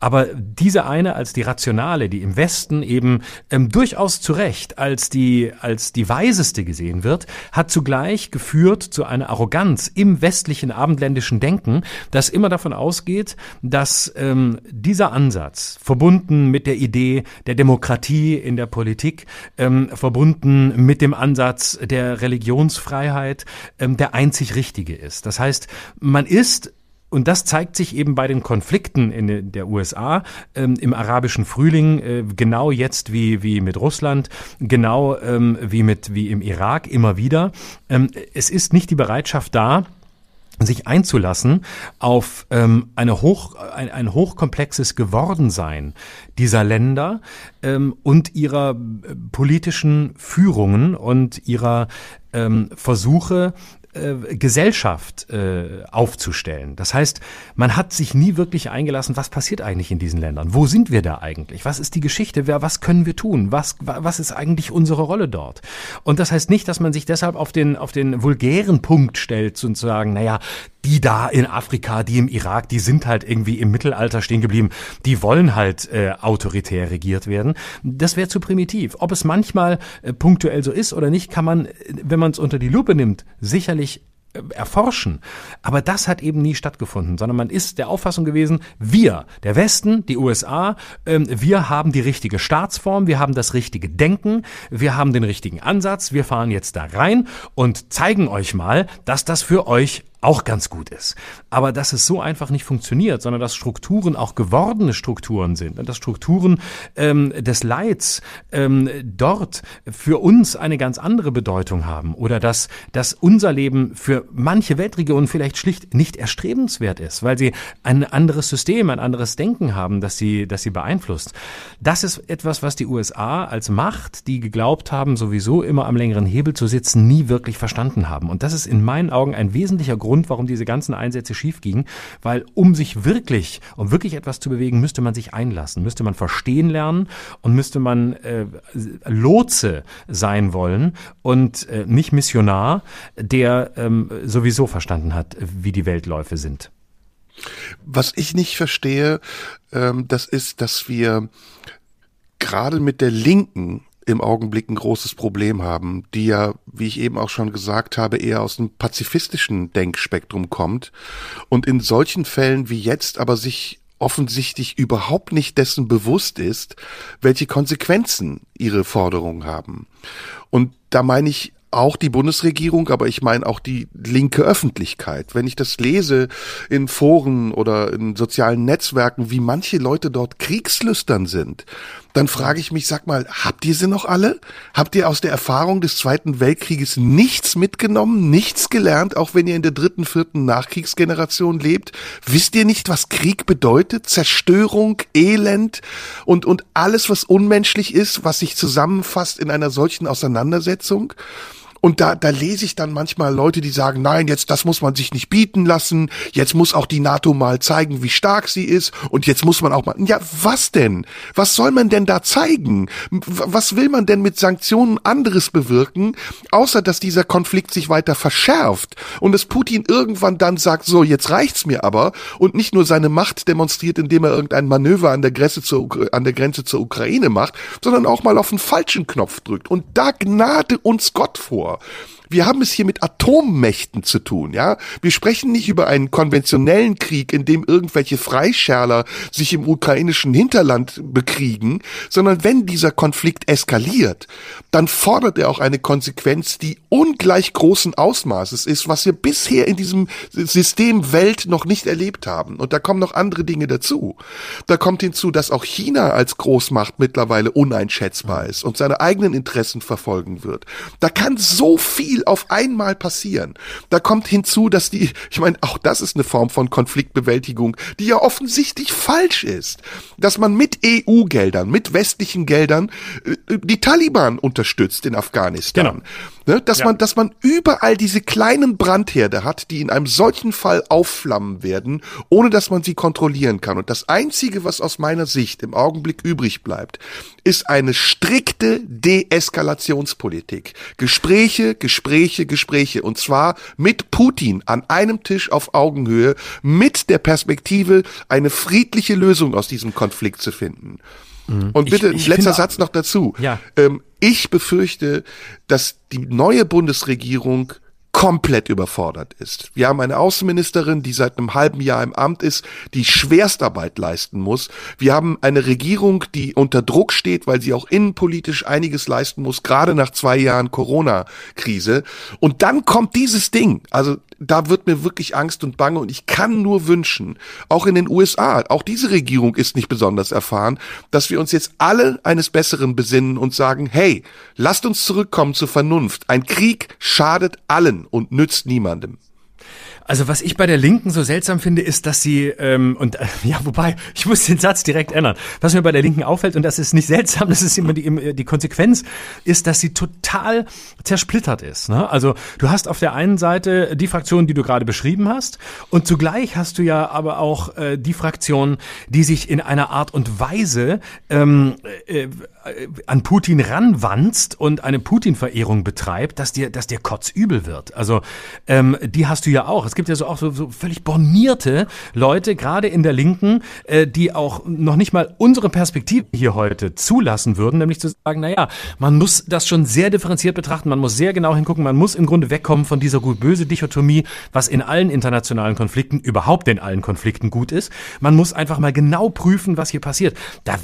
Aber diese eine als die rationale, die im Westen eben ähm, durchaus zu Recht als die, als die weiseste gesehen wird, hat zugleich geführt zu einer Arroganz im westlichen abendländischen Denken, das immer davon ausgeht, dass ähm, dieser Ansatz, verbunden mit der Idee der Demokratie in der Politik, ähm, verbunden mit dem Ansatz der Religionsfreiheit, ähm, der einzig richtige ist. Das heißt, man ist und das zeigt sich eben bei den Konflikten in der USA ähm, im arabischen Frühling, äh, genau jetzt wie, wie mit Russland, genau ähm, wie mit wie im Irak immer wieder. Ähm, es ist nicht die Bereitschaft da, sich einzulassen auf ähm, eine hoch, ein, ein hochkomplexes Gewordensein dieser Länder ähm, und ihrer äh, politischen Führungen und ihrer ähm, Versuche, äh, Gesellschaft äh, aufzustellen. Das heißt, man hat sich nie wirklich eingelassen, was passiert eigentlich in diesen Ländern? Wo sind wir da eigentlich? Was ist die Geschichte? Wer, was können wir tun? Was, was ist eigentlich unsere Rolle dort? Und das heißt nicht, dass man sich deshalb auf den, auf den vulgären Punkt stellt und zu sagen, naja, die da in Afrika, die im Irak, die sind halt irgendwie im Mittelalter stehen geblieben. Die wollen halt äh, autoritär regiert werden. Das wäre zu primitiv. Ob es manchmal äh, punktuell so ist oder nicht, kann man, äh, wenn man es unter die Lupe nimmt, sicherlich äh, erforschen. Aber das hat eben nie stattgefunden, sondern man ist der Auffassung gewesen, wir, der Westen, die USA, ähm, wir haben die richtige Staatsform, wir haben das richtige Denken, wir haben den richtigen Ansatz, wir fahren jetzt da rein und zeigen euch mal, dass das für euch auch ganz gut ist. Aber dass es so einfach nicht funktioniert, sondern dass Strukturen auch gewordene Strukturen sind und dass Strukturen ähm, des Leids ähm, dort für uns eine ganz andere Bedeutung haben oder dass, dass unser Leben für manche Weltregionen vielleicht schlicht nicht erstrebenswert ist, weil sie ein anderes System, ein anderes Denken haben, das sie, das sie beeinflusst. Das ist etwas, was die USA als Macht, die geglaubt haben, sowieso immer am längeren Hebel zu sitzen, nie wirklich verstanden haben. Und das ist in meinen Augen ein wesentlicher Grund, Grund, warum diese ganzen Einsätze schiefgingen, weil um sich wirklich, um wirklich etwas zu bewegen, müsste man sich einlassen, müsste man verstehen lernen und müsste man äh, Lotse sein wollen und äh, nicht Missionar, der ähm, sowieso verstanden hat, wie die Weltläufe sind. Was ich nicht verstehe, ähm, das ist, dass wir gerade mit der Linken im Augenblick ein großes Problem haben, die ja, wie ich eben auch schon gesagt habe, eher aus dem pazifistischen Denkspektrum kommt und in solchen Fällen wie jetzt aber sich offensichtlich überhaupt nicht dessen bewusst ist, welche Konsequenzen ihre Forderungen haben. Und da meine ich auch die Bundesregierung, aber ich meine auch die linke Öffentlichkeit. Wenn ich das lese in Foren oder in sozialen Netzwerken, wie manche Leute dort kriegslüstern sind, dann frage ich mich, sag mal, habt ihr sie noch alle? Habt ihr aus der Erfahrung des Zweiten Weltkrieges nichts mitgenommen, nichts gelernt, auch wenn ihr in der dritten, vierten Nachkriegsgeneration lebt? Wisst ihr nicht, was Krieg bedeutet? Zerstörung, Elend und, und alles, was unmenschlich ist, was sich zusammenfasst in einer solchen Auseinandersetzung? Und da, da lese ich dann manchmal Leute, die sagen, nein, jetzt, das muss man sich nicht bieten lassen. Jetzt muss auch die NATO mal zeigen, wie stark sie ist. Und jetzt muss man auch mal, ja, was denn? Was soll man denn da zeigen? Was will man denn mit Sanktionen anderes bewirken, außer dass dieser Konflikt sich weiter verschärft und dass Putin irgendwann dann sagt, so, jetzt reicht's mir aber und nicht nur seine Macht demonstriert, indem er irgendein Manöver an der Grenze zur, an der Grenze zur Ukraine macht, sondern auch mal auf den falschen Knopf drückt. Und da gnade uns Gott vor. about Wir haben es hier mit Atommächten zu tun, ja. Wir sprechen nicht über einen konventionellen Krieg, in dem irgendwelche Freischärler sich im ukrainischen Hinterland bekriegen, sondern wenn dieser Konflikt eskaliert, dann fordert er auch eine Konsequenz, die ungleich großen Ausmaßes ist, was wir bisher in diesem System Welt noch nicht erlebt haben. Und da kommen noch andere Dinge dazu. Da kommt hinzu, dass auch China als Großmacht mittlerweile uneinschätzbar ist und seine eigenen Interessen verfolgen wird. Da kann so viel auf einmal passieren. Da kommt hinzu, dass die, ich meine, auch das ist eine Form von Konfliktbewältigung, die ja offensichtlich falsch ist. Dass man mit EU-Geldern, mit westlichen Geldern äh, die Taliban unterstützt in Afghanistan. Genau. Ne, dass ja. man, dass man überall diese kleinen Brandherde hat, die in einem solchen Fall aufflammen werden, ohne dass man sie kontrollieren kann. Und das einzige, was aus meiner Sicht im Augenblick übrig bleibt, ist eine strikte Deeskalationspolitik. Gespräche, Gespräche, Gespräche. Und zwar mit Putin an einem Tisch auf Augenhöhe, mit der Perspektive, eine friedliche Lösung aus diesem Konflikt zu finden. Mhm. Und bitte, ich, ich letzter finde, Satz noch dazu. Ja. Ähm, ich befürchte, dass die neue Bundesregierung komplett überfordert ist. Wir haben eine Außenministerin, die seit einem halben Jahr im Amt ist, die Schwerstarbeit leisten muss. Wir haben eine Regierung, die unter Druck steht, weil sie auch innenpolitisch einiges leisten muss, gerade nach zwei Jahren Corona-Krise. Und dann kommt dieses Ding. Also da wird mir wirklich Angst und Bange und ich kann nur wünschen, auch in den USA, auch diese Regierung ist nicht besonders erfahren, dass wir uns jetzt alle eines Besseren besinnen und sagen, hey, lasst uns zurückkommen zur Vernunft. Ein Krieg schadet allen und nützt niemandem. Also was ich bei der Linken so seltsam finde, ist, dass sie ähm, und äh, ja, wobei ich muss den Satz direkt ändern. Was mir bei der Linken auffällt und das ist nicht seltsam, das ist immer die, die Konsequenz, ist, dass sie total zersplittert ist. Ne? Also du hast auf der einen Seite die Fraktion, die du gerade beschrieben hast, und zugleich hast du ja aber auch äh, die Fraktion, die sich in einer Art und Weise ähm, äh, an Putin ranwanzt und eine Putin-Verehrung betreibt, dass dir, dass dir kotzübel wird. Also ähm, die hast du ja auch. Es gibt ja so auch so, so völlig bornierte Leute, gerade in der Linken, äh, die auch noch nicht mal unsere Perspektive hier heute zulassen würden, nämlich zu sagen, na ja, man muss das schon sehr differenziert betrachten, man muss sehr genau hingucken, man muss im Grunde wegkommen von dieser gut-böse Dichotomie, was in allen internationalen Konflikten, überhaupt in allen Konflikten gut ist. Man muss einfach mal genau prüfen, was hier passiert. Da,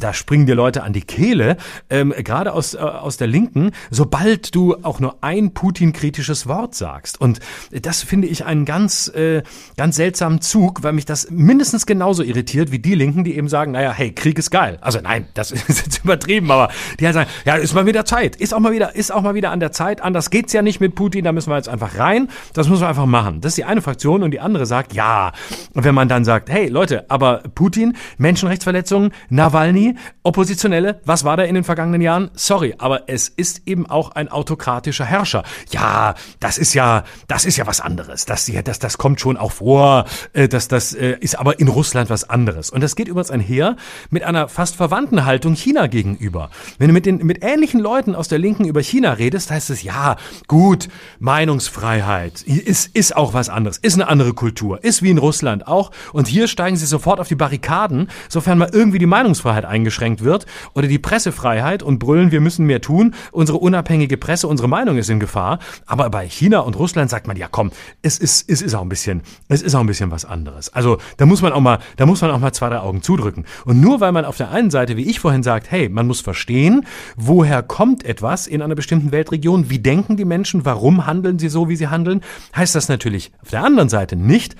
da springen dir Leute an die Kehle, ähm, gerade aus, äh, aus der Linken, sobald du auch nur ein Putin-kritisches Wort sagst. Und das finde ich einen ganz, äh, ganz seltsamen Zug, weil mich das mindestens genauso irritiert wie die Linken, die eben sagen, naja, hey, Krieg ist geil. Also nein, das ist jetzt übertrieben, aber die halt sagen, ja, ist mal wieder Zeit, ist auch mal wieder, ist auch mal wieder an der Zeit, anders geht's ja nicht mit Putin, da müssen wir jetzt einfach rein, das müssen wir einfach machen. Das ist die eine Fraktion und die andere sagt, ja. Und wenn man dann sagt, hey Leute, aber Putin, Menschenrechtsverletzungen, Nawalny, Oppositionelle, was war da in den vergangenen Jahren? Sorry, aber es ist eben auch ein autokratischer Herrscher. Ja, das ist ja, das ist ja was anderes. Das, das, das kommt schon auch vor. Äh, das, das äh, ist aber in Russland was anderes. Und das geht übrigens einher mit einer fast verwandten Haltung China gegenüber. Wenn du mit den, mit ähnlichen Leuten aus der Linken über China redest, heißt es, ja, gut, Meinungsfreiheit ist, ist auch was anderes, ist eine andere Kultur, ist wie in Russland auch. Und hier steigen sie sofort auf die Barrikaden, sofern mal irgendwie die Meinungsfreiheit eingeschränkt wird oder die Pressefreiheit und brüllen, wir müssen mehr tun, unsere unabhängige Presse, unsere Meinung ist in Gefahr. Aber bei China und Russland sagt man, ja komm, es ist, es ist auch ein bisschen, es ist auch ein bisschen was anderes. Also da muss man auch mal, da muss man auch mal zwei, drei Augen zudrücken. Und nur weil man auf der einen Seite, wie ich vorhin sagt, hey, man muss verstehen, woher kommt etwas in einer bestimmten Weltregion, wie denken die Menschen, warum handeln sie so, wie sie handeln, heißt das natürlich auf der anderen Seite nicht,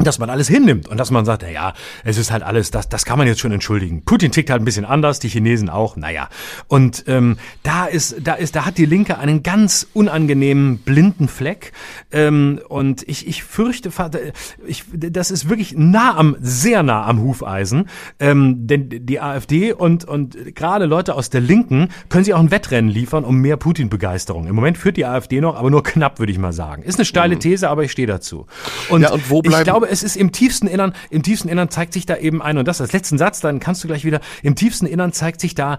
dass man alles hinnimmt und dass man sagt, na ja, es ist halt alles, das, das kann man jetzt schon entschuldigen. Putin tickt halt ein bisschen anders, die Chinesen auch, naja. Und ähm, da ist, da ist, da hat die Linke einen ganz unangenehmen blinden Fleck. Ähm, und ich, ich fürchte, ich, das ist wirklich nah am, sehr nah am Hufeisen. Ähm, denn die AfD und, und gerade Leute aus der Linken können sich auch ein Wettrennen liefern um mehr Putin-Begeisterung. Im Moment führt die AfD noch, aber nur knapp, würde ich mal sagen. Ist eine steile mhm. These, aber ich stehe dazu. Und, ja, und wo bleiben, ich glaube, es ist im tiefsten Innern, im tiefsten Innern zeigt sich da eben ein, und das als letzten Satz, dann kannst du gleich wieder, im tiefsten Innern zeigt sich da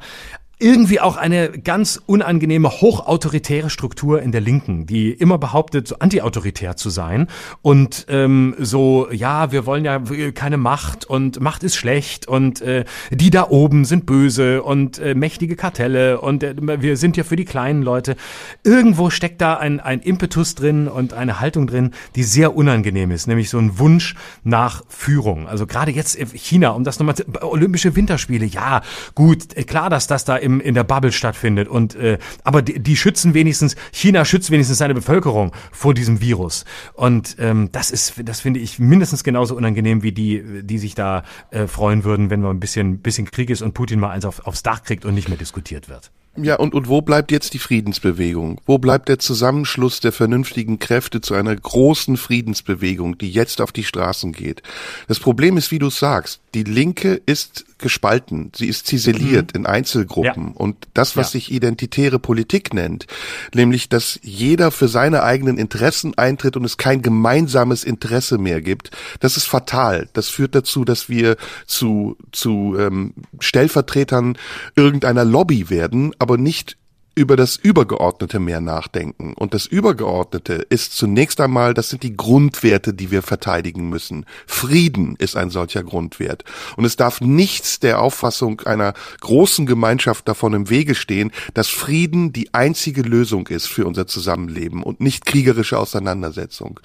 irgendwie auch eine ganz unangenehme, hochautoritäre Struktur in der Linken, die immer behauptet, so antiautoritär zu sein und ähm, so, ja, wir wollen ja keine Macht und Macht ist schlecht und äh, die da oben sind böse und äh, mächtige Kartelle und äh, wir sind ja für die kleinen Leute. Irgendwo steckt da ein, ein Impetus drin und eine Haltung drin, die sehr unangenehm ist, nämlich so ein Wunsch nach Führung. Also gerade jetzt China, um das nochmal, Olympische Winterspiele, ja, gut, klar, dass das da im im, in der Bubble stattfindet. Und äh, aber die, die schützen wenigstens, China schützt wenigstens seine Bevölkerung vor diesem Virus. Und ähm, das ist, das finde ich mindestens genauso unangenehm wie die, die sich da äh, freuen würden, wenn man ein bisschen, bisschen Krieg ist und Putin mal eins auf, aufs Dach kriegt und nicht mehr diskutiert wird. Ja, und, und wo bleibt jetzt die Friedensbewegung? Wo bleibt der Zusammenschluss der vernünftigen Kräfte zu einer großen Friedensbewegung, die jetzt auf die Straßen geht? Das Problem ist, wie du sagst, die Linke ist gespalten, sie ist ziseliert mhm. in Einzelgruppen ja. und das, was ja. sich identitäre Politik nennt, nämlich, dass jeder für seine eigenen Interessen eintritt und es kein gemeinsames Interesse mehr gibt, das ist fatal. Das führt dazu, dass wir zu, zu ähm, Stellvertretern irgendeiner Lobby werden, aber nicht über das Übergeordnete mehr nachdenken. Und das Übergeordnete ist zunächst einmal, das sind die Grundwerte, die wir verteidigen müssen. Frieden ist ein solcher Grundwert. Und es darf nichts der Auffassung einer großen Gemeinschaft davon im Wege stehen, dass Frieden die einzige Lösung ist für unser Zusammenleben und nicht kriegerische Auseinandersetzung.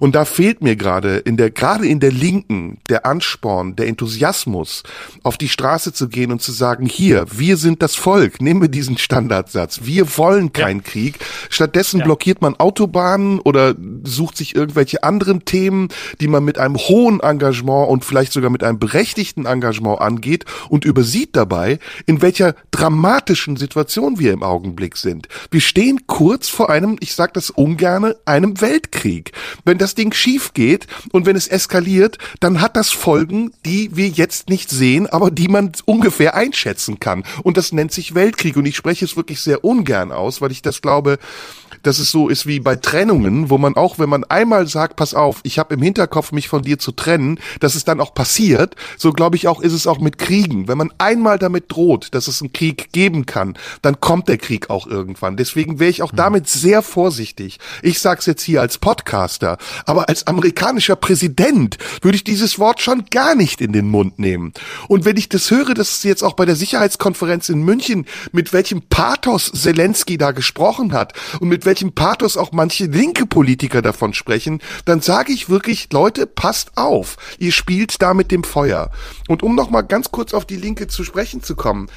Und da fehlt mir gerade in der, gerade in der Linken der Ansporn, der Enthusiasmus, auf die Straße zu gehen und zu sagen, hier, wir sind das Volk, nehmen wir diesen Standardsatz Ansatz. Wir wollen keinen ja. Krieg. Stattdessen ja. blockiert man Autobahnen oder sucht sich irgendwelche anderen Themen, die man mit einem hohen Engagement und vielleicht sogar mit einem berechtigten Engagement angeht und übersieht dabei, in welcher dramatischen Situation wir im Augenblick sind. Wir stehen kurz vor einem, ich sage das ungerne, einem Weltkrieg. Wenn das Ding schief geht und wenn es eskaliert, dann hat das Folgen, die wir jetzt nicht sehen, aber die man ungefähr einschätzen kann. Und das nennt sich Weltkrieg. Und ich spreche es wirklich sehr ungern aus, weil ich das glaube, dass es so ist wie bei Trennungen, wo man auch, wenn man einmal sagt, pass auf, ich habe im Hinterkopf, mich von dir zu trennen, dass es dann auch passiert, so glaube ich auch, ist es auch mit Kriegen. Wenn man einmal damit droht, dass es einen Krieg geben kann, dann kommt der Krieg auch irgendwann. Deswegen wäre ich auch damit sehr vorsichtig. Ich sag's jetzt hier als Podcaster, aber als amerikanischer Präsident würde ich dieses Wort schon gar nicht in den Mund nehmen. Und wenn ich das höre, dass es jetzt auch bei der Sicherheitskonferenz in München, mit welchem Pathos Zelensky da gesprochen hat und mit welchem Pathos auch manche linke Politiker davon sprechen, dann sage ich wirklich, Leute, passt auf. Ihr spielt da mit dem Feuer. Und um noch mal ganz kurz auf die Linke zu sprechen zu kommen,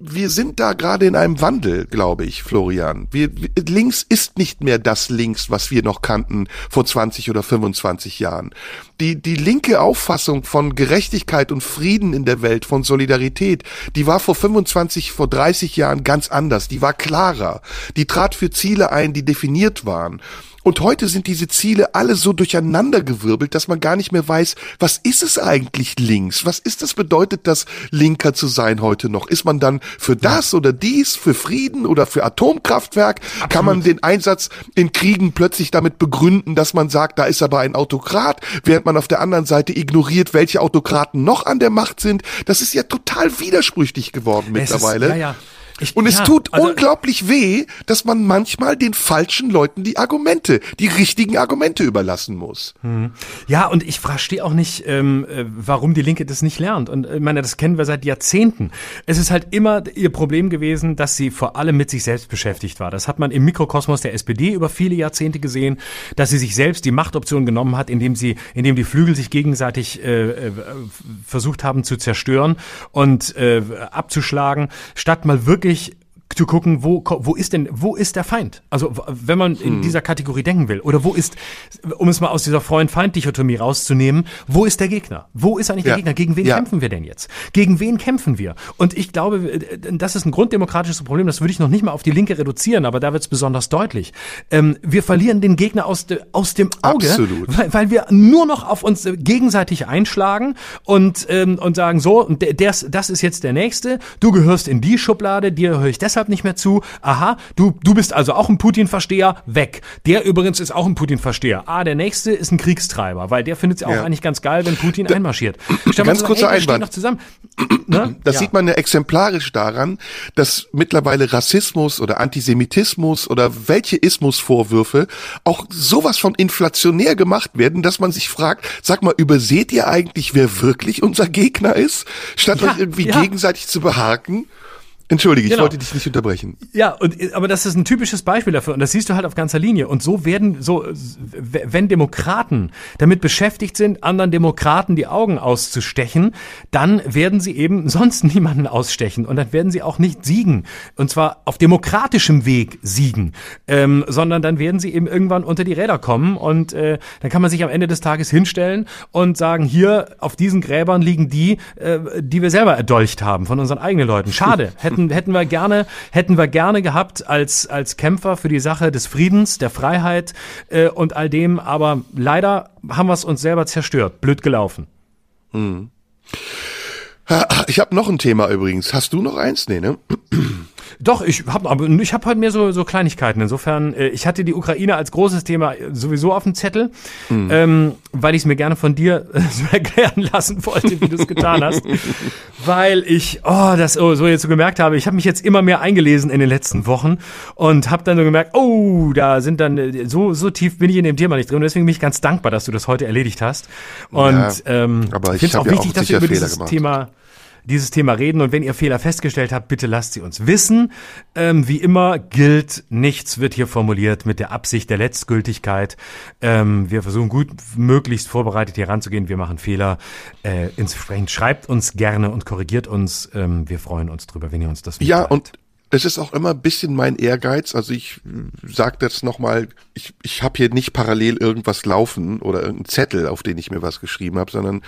wir sind da gerade in einem Wandel, glaube ich, Florian. Wir, links ist nicht mehr das Links, was wir noch kannten vor 20 oder 25 Jahren. Die, die linke Auffassung von Gerechtigkeit und Frieden in der Welt, von Solidarität, die war vor 25, vor 30 Jahren ganz anders. Die war klarer. Die trat für Ziele ein, die definiert waren. Und heute sind diese Ziele alle so durcheinandergewirbelt, dass man gar nicht mehr weiß, was ist es eigentlich links? Was ist das bedeutet das, linker zu sein heute noch? Ist man dann für das oder dies, für Frieden oder für Atomkraftwerk? Absolut. Kann man den Einsatz in Kriegen plötzlich damit begründen, dass man sagt, da ist aber ein Autokrat, während man auf der anderen Seite ignoriert, welche Autokraten noch an der Macht sind? Das ist ja total widersprüchlich geworden mittlerweile. Ist, ja, ja. Ich, und es ja, tut also, unglaublich weh, dass man manchmal den falschen Leuten die Argumente, die richtigen Argumente überlassen muss. Hm. Ja, und ich verstehe auch nicht, ähm, äh, warum die Linke das nicht lernt. Und äh, ich meine, das kennen wir seit Jahrzehnten. Es ist halt immer ihr Problem gewesen, dass sie vor allem mit sich selbst beschäftigt war. Das hat man im Mikrokosmos der SPD über viele Jahrzehnte gesehen, dass sie sich selbst die Machtoption genommen hat, indem sie, indem die Flügel sich gegenseitig äh, äh versucht haben zu zerstören und äh, abzuschlagen, statt mal wirklich wirklich zu gucken, wo, wo ist denn, wo ist der Feind? Also, wenn man in hm. dieser Kategorie denken will, oder wo ist, um es mal aus dieser Freund-Feind-Dichotomie rauszunehmen, wo ist der Gegner? Wo ist eigentlich ja. der Gegner? Gegen wen ja. kämpfen wir denn jetzt? Gegen wen kämpfen wir? Und ich glaube, das ist ein grunddemokratisches Problem, das würde ich noch nicht mal auf die Linke reduzieren, aber da wird es besonders deutlich. Ähm, wir verlieren den Gegner aus, de, aus dem Auge, weil, weil, wir nur noch auf uns gegenseitig einschlagen und, ähm, und sagen, so, der, das ist jetzt der Nächste, du gehörst in die Schublade, dir höre ich deshalb deshalb nicht mehr zu. Aha, du, du bist also auch ein Putin-Versteher, weg. Der übrigens ist auch ein Putin-Versteher. Ah, der nächste ist ein Kriegstreiber, weil der findet es ja auch eigentlich ganz geil, wenn Putin da, einmarschiert. Ganz kurzer hey, Einwand. zusammen. Ne? Das ja. sieht man ja exemplarisch daran, dass mittlerweile Rassismus oder Antisemitismus oder welche Ismusvorwürfe auch sowas von inflationär gemacht werden, dass man sich fragt, sag mal, überseht ihr eigentlich, wer wirklich unser Gegner ist, statt ja, euch irgendwie ja. gegenseitig zu behaken? Entschuldige, ich genau. wollte dich nicht unterbrechen. Ja, und aber das ist ein typisches Beispiel dafür und das siehst du halt auf ganzer Linie und so werden so wenn Demokraten damit beschäftigt sind, anderen Demokraten die Augen auszustechen, dann werden sie eben sonst niemanden ausstechen und dann werden sie auch nicht siegen und zwar auf demokratischem Weg siegen, ähm, sondern dann werden sie eben irgendwann unter die Räder kommen und äh, dann kann man sich am Ende des Tages hinstellen und sagen, hier auf diesen Gräbern liegen die, äh, die wir selber erdolcht haben von unseren eigenen Leuten. Schade, hätten hätten, hätten wir gerne, hätten wir gerne gehabt als, als Kämpfer für die Sache des Friedens, der Freiheit äh, und all dem. Aber leider haben wir es uns selber zerstört. Blöd gelaufen. Hm. Ich habe noch ein Thema übrigens. Hast du noch eins? Nee, ne? Doch, ich habe aber ich habe heute mehr so so Kleinigkeiten. Insofern, äh, ich hatte die Ukraine als großes Thema sowieso auf dem Zettel, mhm. ähm, weil ich es mir gerne von dir äh, so erklären lassen wollte, wie du es getan hast, weil ich oh das oh, so jetzt so gemerkt habe. Ich habe mich jetzt immer mehr eingelesen in den letzten Wochen und habe dann so gemerkt, oh, da sind dann äh, so so tief bin ich in dem Thema nicht drin. Und deswegen bin ich ganz dankbar, dass du das heute erledigt hast. Und ja, ähm, aber ich finde es auch wichtig, auch dass wir über dieses gemacht. Thema dieses Thema reden. Und wenn ihr Fehler festgestellt habt, bitte lasst sie uns wissen. Ähm, wie immer gilt, nichts wird hier formuliert mit der Absicht der Letztgültigkeit. Ähm, wir versuchen gut möglichst vorbereitet hier ranzugehen. Wir machen Fehler. Äh, entsprechend schreibt uns gerne und korrigiert uns. Ähm, wir freuen uns drüber, wenn ihr uns das Ja, und es ist auch immer ein bisschen mein Ehrgeiz. Also ich sage das nochmal, ich, ich habe hier nicht parallel irgendwas laufen oder irgendeinen Zettel, auf den ich mir was geschrieben habe, sondern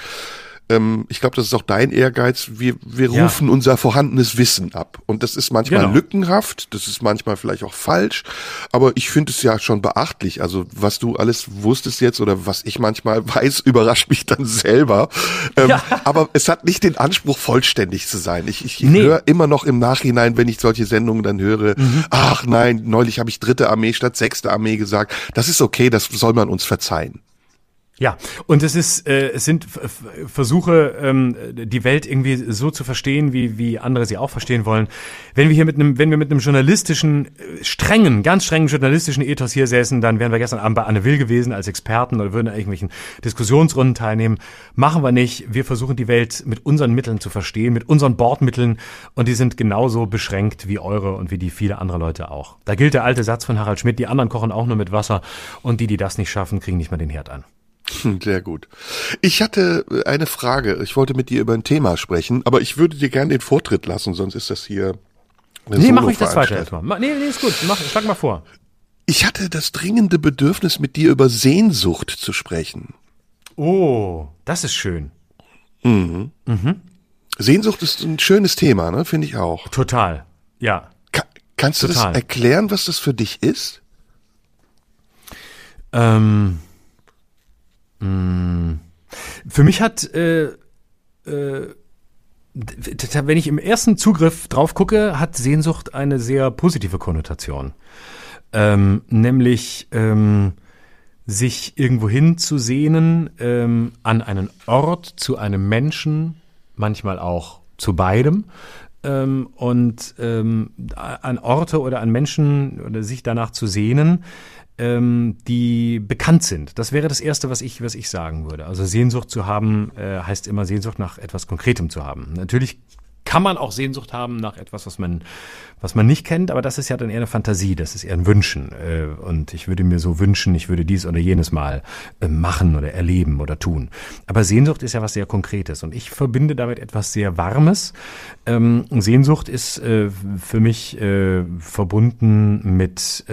ähm, ich glaube, das ist auch dein Ehrgeiz, wir, wir Ja. rufen unser vorhandenes Wissen ab. Und das ist manchmal Genau. lückenhaft, das ist manchmal vielleicht auch falsch, aber ich finde es ja schon beachtlich. Also was du alles wusstest jetzt oder was ich manchmal weiß, überrascht mich dann selber. Ähm, Ja. Aber es hat nicht den Anspruch, vollständig zu sein. Ich, ich Nee. höre immer noch im Nachhinein, wenn ich solche Sendungen dann höre, Mhm. ach nein, neulich habe ich dritte Armee statt sechste Armee gesagt. Das ist okay, das soll man uns verzeihen. Ja, und es ist, äh, es sind Versuche, ähm, die Welt irgendwie so zu verstehen, wie wie andere sie auch verstehen wollen. Wenn wir hier mit einem, wenn wir mit einem journalistischen, äh, strengen, ganz strengen journalistischen Ethos hier säßen, dann wären wir gestern Abend bei Anne Will gewesen als Experten oder würden an irgendwelchen Diskussionsrunden teilnehmen. Machen wir nicht. Wir versuchen die Welt mit unseren Mitteln zu verstehen, mit unseren Bordmitteln, und die sind genauso beschränkt wie eure und wie die viele andere Leute auch. Da gilt der alte Satz von Harald Schmidt: Die anderen kochen auch nur mit Wasser und die, die das nicht schaffen, kriegen nicht mal den Herd an. Sehr gut. Ich hatte äh, eine Frage. Ich wollte mit dir über ein Thema sprechen, aber ich würde dir gerne den Vortritt lassen, sonst ist das hier eine Nee, mach ruhig das zweite Solo-Veranstaltung. erstmal. Ma- Nee, nee, ist gut. Mach, schlag mal vor. Ich hatte das dringende Bedürfnis, mit dir über Sehnsucht zu sprechen. Oh, das ist schön. Sehnsucht ist ein schönes Thema, ne? Finde ich auch. Total. Ja. Ka kannst du Total. das erklären, was das für dich ist? Ähm, für mich hat, äh, äh, wenn ich im ersten Zugriff drauf gucke, hat Sehnsucht eine sehr positive Konnotation. Ähm, nämlich ähm, sich irgendwohin zu sehnen, ähm, an einen Ort, zu einem Menschen, manchmal auch zu beidem. Ähm, und ähm, an Orte oder an Menschen oder sich danach zu sehnen, ähm, die bekannt sind. Das wäre das Erste, was ich, was ich sagen würde. Also Sehnsucht zu haben, äh, heißt immer Sehnsucht nach etwas Konkretem zu haben. Natürlich kann man auch Sehnsucht haben nach etwas, was man, was man nicht kennt, aber das ist ja dann eher eine Fantasie, das ist eher ein Wünschen. Äh, und ich würde mir so wünschen, ich würde dies oder jenes mal äh, machen oder erleben oder tun. Aber Sehnsucht ist ja was sehr Konkretes und ich verbinde damit etwas sehr Warmes. Ähm, Sehnsucht ist äh, für mich verbunden mit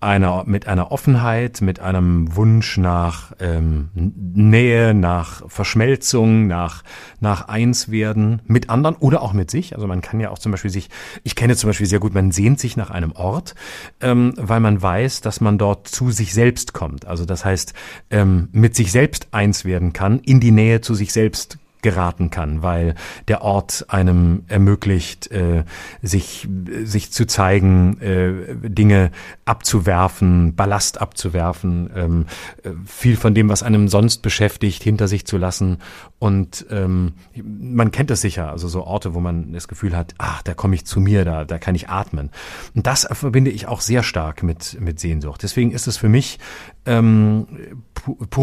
einer, mit einer Offenheit, mit einem Wunsch nach ähm, Nähe, nach Verschmelzung, nach, nach Einswerden mit anderen oder auch mit sich. Also man kann ja auch zum Beispiel sich, ich kenne zum Beispiel sehr gut, man sehnt sich nach einem Ort, ähm, weil man weiß, dass man dort zu sich selbst kommt. Also das heißt, ähm, mit sich selbst eins werden kann, in die Nähe zu sich selbst geraten kann, weil der Ort einem ermöglicht, äh, sich, sich zu zeigen, äh, Dinge abzuwerfen, Ballast abzuwerfen, ähm, äh, viel von dem, was einem sonst beschäftigt, hinter sich zu lassen. Und ähm, man kennt es sicher, also so Orte, wo man das Gefühl hat, ach, da komme ich zu mir, da, da kann ich atmen. Und das verbinde ich auch sehr stark mit, mit Sehnsucht. Deswegen ist es für mich ähm,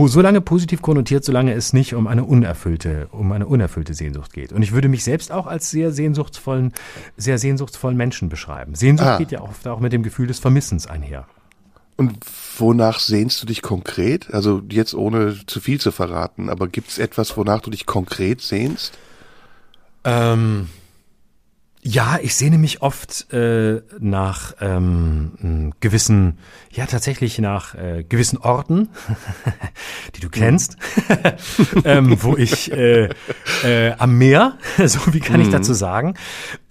so lange positiv konnotiert, solange es nicht um eine unerfüllte, um eine unerfüllte Sehnsucht geht. Und ich würde mich selbst auch als sehr sehnsuchtsvollen, sehr sehnsuchtsvollen Menschen beschreiben. Sehnsucht Ah. geht ja oft auch mit dem Gefühl des Vermissens einher. Und wonach sehnst du dich konkret? Also jetzt ohne zu viel zu verraten, aber gibt es etwas, wonach du dich konkret sehnst? Ähm, ja, ich sehne mich oft äh, nach ähm, m, gewissen, ja tatsächlich nach äh, gewissen Orten, die du kennst, ähm, wo ich äh, äh, am Meer, so wie kann ich dazu sagen,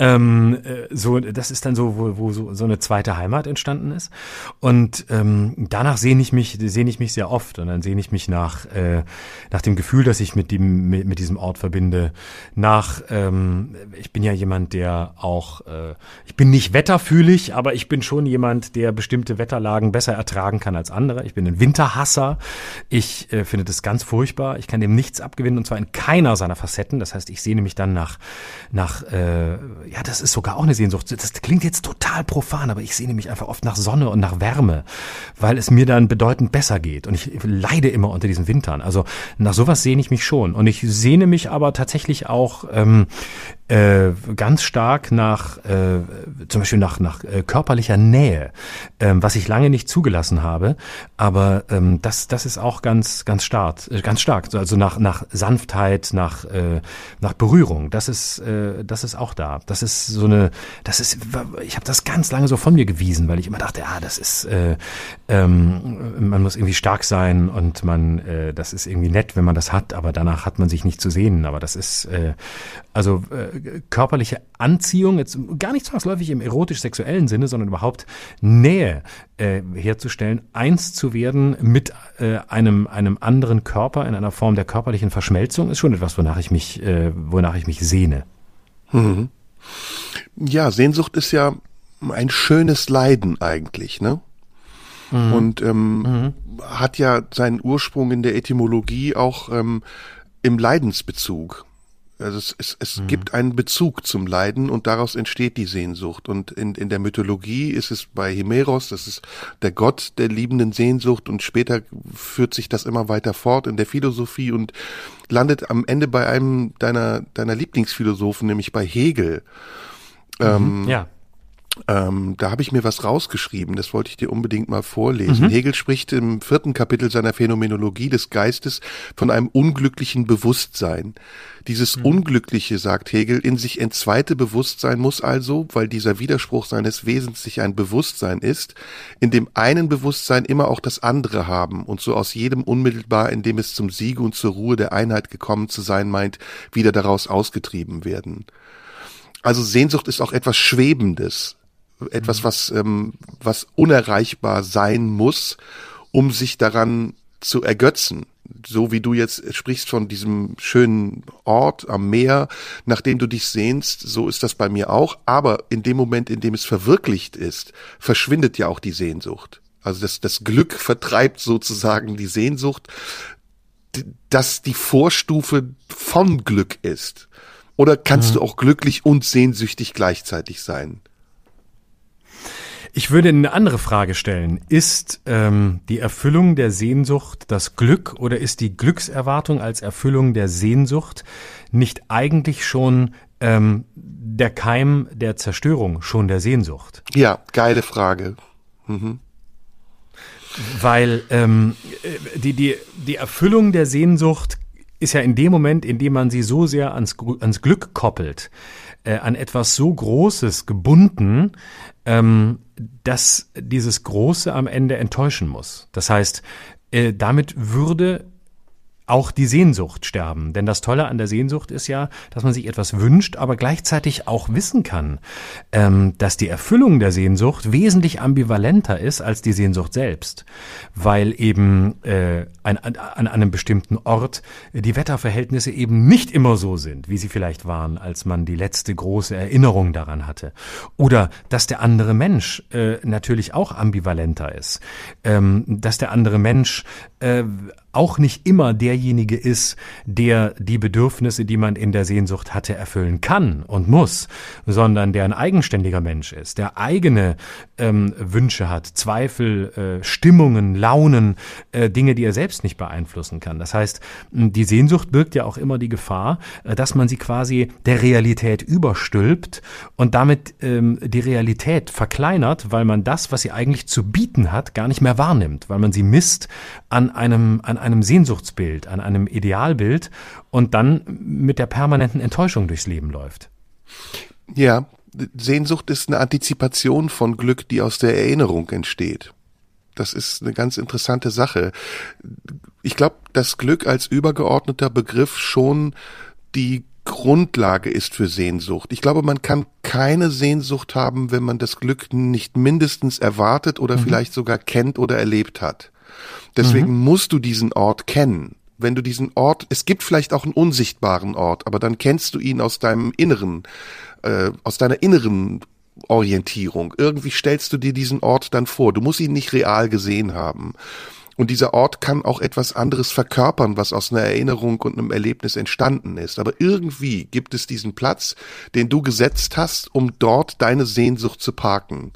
ähm, äh, so das ist dann so, wo, wo so, so eine zweite Heimat entstanden ist. Und ähm, danach sehne ich mich, sehne ich mich sehr oft und dann sehne ich mich nach äh, nach dem Gefühl, das ich mit dem mit, mit diesem Ort verbinde, nach ähm, ich bin ja jemand, der auch, äh, ich bin nicht wetterfühlig, aber ich bin schon jemand, der bestimmte Wetterlagen besser ertragen kann als andere. Ich bin ein Winterhasser. Ich äh, finde das ganz furchtbar. Ich kann dem nichts abgewinnen und zwar in keiner seiner Facetten. Das heißt, ich sehne mich dann nach, nach, äh, ja, das ist sogar auch eine Sehnsucht. Das klingt jetzt total profan, aber ich sehne mich einfach oft nach Sonne und nach Wärme, weil es mir dann bedeutend besser geht. Und ich leide immer unter diesen Wintern. Also nach sowas sehne ich mich schon. Und ich sehne mich aber tatsächlich auch ähm, äh, ganz stark nach, äh, zum Beispiel nach, nach äh, körperlicher Nähe, ähm, was ich lange nicht zugelassen habe. Aber ähm, das, das ist auch ganz, ganz stark, äh, ganz stark. Also nach, nach Sanftheit, nach, äh, nach Berührung. Das ist, äh, das ist auch da. Das ist so eine, das ist, ich habe das ganz lange so von mir gewiesen, weil ich immer dachte, ah, das ist, äh, ähm, man muss irgendwie stark sein und man, äh, das ist irgendwie nett, wenn man das hat, aber danach hat man sich nicht zu sehen. Aber das ist, äh, also äh, körperliche Anziehung, jetzt gar nicht zwangsläufig im erotisch-sexuellen Sinne, sondern überhaupt Nähe äh, herzustellen, eins zu werden mit äh, einem, einem anderen Körper in einer Form der körperlichen Verschmelzung, ist schon etwas, wonach ich mich, äh, wonach ich mich sehne. Mhm. Ja, Sehnsucht ist ja ein schönes Leiden eigentlich, ne? Mhm. Und ähm, mhm. hat ja seinen Ursprung in der Etymologie auch ähm, im Leidensbezug. Also es, es, es mhm. gibt einen Bezug zum Leiden und daraus entsteht die Sehnsucht. Und in, in der Mythologie ist es bei Himeros, das ist der Gott der liebenden Sehnsucht und später führt sich das immer weiter fort in der Philosophie und landet am Ende bei einem deiner, deiner Lieblingsphilosophen, nämlich bei Hegel. Mhm. Ähm, ja. Ähm, da habe ich mir was rausgeschrieben, das wollte ich dir unbedingt mal vorlesen. Mhm. Hegel spricht im vierten Kapitel seiner Phänomenologie des Geistes von einem unglücklichen Bewusstsein. Dieses mhm. Unglückliche, sagt Hegel, in sich entzweite Bewusstsein muss also, weil dieser Widerspruch seines Wesens sich ein Bewusstsein ist, in dem einen Bewusstsein immer auch das andere haben und so aus jedem unmittelbar, in dem es zum Siege und zur Ruhe der Einheit gekommen zu sein meint, wieder daraus ausgetrieben werden. Also Sehnsucht ist auch etwas Schwebendes, etwas, was, ähm, was unerreichbar sein muss, um sich daran zu ergötzen. So wie du jetzt sprichst von diesem schönen Ort am Meer, nach dem du dich sehnst, so ist das bei mir auch. Aber in dem Moment, in dem es verwirklicht ist, verschwindet ja auch die Sehnsucht. Also das, das Glück vertreibt sozusagen die Sehnsucht, das die Vorstufe von Glück ist. Oder kannst mhm. du auch glücklich und sehnsüchtig gleichzeitig sein? Ich würde eine andere Frage stellen. Ist ähm, die Erfüllung der Sehnsucht das Glück oder ist die Glückserwartung als Erfüllung der Sehnsucht nicht eigentlich schon ähm, der Keim der Zerstörung, schon der Sehnsucht? Ja, geile Frage. Mhm. Weil ähm, die, die, die Erfüllung der Sehnsucht ist ja in dem Moment, in dem man sie so sehr ans, ans Glück koppelt, äh, an etwas so Großes gebunden, ähm, dass dieses Große am Ende enttäuschen muss. Das heißt, äh, damit würde auch die Sehnsucht sterben. Denn das Tolle an der Sehnsucht ist ja, dass man sich etwas wünscht, aber gleichzeitig auch wissen kann, ähm, dass die Erfüllung der Sehnsucht wesentlich ambivalenter ist als die Sehnsucht selbst, weil eben äh, an, an einem bestimmten Ort die Wetterverhältnisse eben nicht immer so sind, wie sie vielleicht waren, als man die letzte große Erinnerung daran hatte. Oder dass der andere Mensch äh, natürlich auch ambivalenter ist, ähm, dass der andere Mensch äh, auch nicht immer derjenige ist, der die Bedürfnisse, die man in der Sehnsucht hatte, erfüllen kann und muss, sondern der ein eigenständiger Mensch ist, der eigene ähm, Wünsche hat, Zweifel, äh, Stimmungen, Launen, äh, Dinge, die er selbst nicht beeinflussen kann. Das heißt, die Sehnsucht birgt ja auch immer die Gefahr, äh, dass man sie quasi der Realität überstülpt und damit ähm, die Realität verkleinert, weil man das, was sie eigentlich zu bieten hat, gar nicht mehr wahrnimmt, weil man sie misst an einem, an einem Sehnsuchtsbild, an einem Idealbild und dann mit der permanenten Enttäuschung durchs Leben läuft. Ja, Sehnsucht ist eine Antizipation von Glück, die aus der Erinnerung entsteht. Das ist eine ganz interessante Sache. Ich glaube, dass Glück als übergeordneter Begriff schon die Grundlage ist für Sehnsucht. Ich glaube, man kann keine Sehnsucht haben, wenn man das Glück nicht mindestens erwartet oder mhm. vielleicht sogar kennt oder erlebt hat. Deswegen mhm. musst du diesen Ort kennen. Wenn du diesen Ort, es gibt vielleicht auch einen unsichtbaren Ort, aber dann kennst du ihn aus deinem Inneren, äh, aus deiner inneren Orientierung. Irgendwie stellst du dir diesen Ort dann vor. Du musst ihn nicht real gesehen haben. Und dieser Ort kann auch etwas anderes verkörpern, was aus einer Erinnerung und einem Erlebnis entstanden ist. Aber irgendwie gibt es diesen Platz, den du gesetzt hast, um dort deine Sehnsucht zu parken.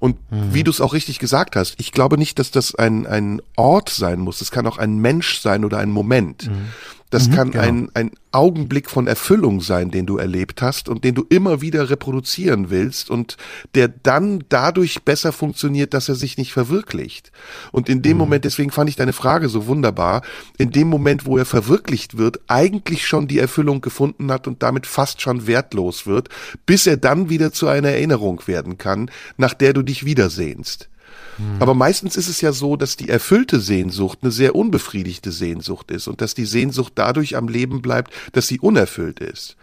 Und mhm. wie du es auch richtig gesagt hast, ich glaube nicht, dass das ein, ein Ort sein muss. Es kann auch ein Mensch sein oder ein Moment. Mhm. Das mhm, kann genau. ein, ein Augenblick von Erfüllung sein, den du erlebt hast und den du immer wieder reproduzieren willst und der dann dadurch besser funktioniert, dass er sich nicht verwirklicht. Und in dem mhm. Moment, deswegen fand ich deine Frage so wunderbar, in dem Moment, wo er verwirklicht wird, eigentlich schon die Erfüllung gefunden hat und damit fast schon wertlos wird, bis er dann wieder zu einer Erinnerung werden kann, nach der du dich wiedersehnst. Hm. Aber meistens ist es ja so, dass die erfüllte Sehnsucht eine sehr unbefriedigte Sehnsucht ist und dass die Sehnsucht dadurch am Leben bleibt, dass sie unerfüllt ist.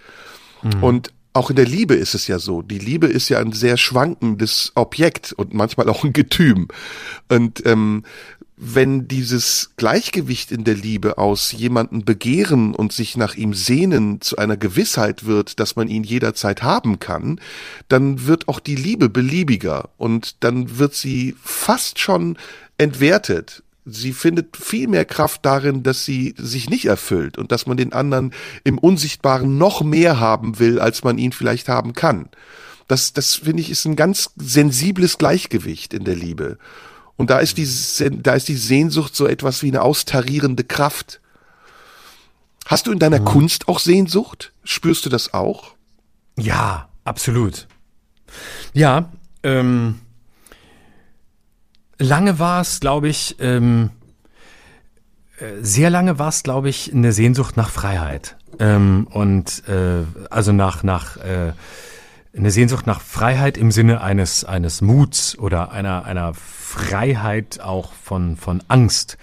Hm. Und auch in der Liebe ist es ja so. Die Liebe ist ja ein sehr schwankendes Objekt und manchmal auch ein Getüm. Und ähm, wenn dieses Gleichgewicht in der Liebe aus jemanden begehren und sich nach ihm sehnen zu einer Gewissheit wird, dass man ihn jederzeit haben kann, dann wird auch die Liebe beliebiger und dann wird sie fast schon entwertet. Sie findet viel mehr Kraft darin, dass sie sich nicht erfüllt und dass man den anderen im Unsichtbaren noch mehr haben will, als man ihn vielleicht haben kann. Das, das finde ich, ist ein ganz sensibles Gleichgewicht in der Liebe. Und da ist die, da ist die Sehnsucht so etwas wie eine austarierende Kraft. Hast du in deiner mhm. Kunst auch Sehnsucht? Spürst du das auch? Ja, absolut. Ja, ähm, lange war es, glaube ich, ähm, äh, sehr lange war es, glaube ich, eine Sehnsucht nach Freiheit. Ähm, und äh, also nach, nach äh, eine Sehnsucht nach Freiheit im Sinne eines, eines Muts oder einer, einer Freiheit auch von, von Angst.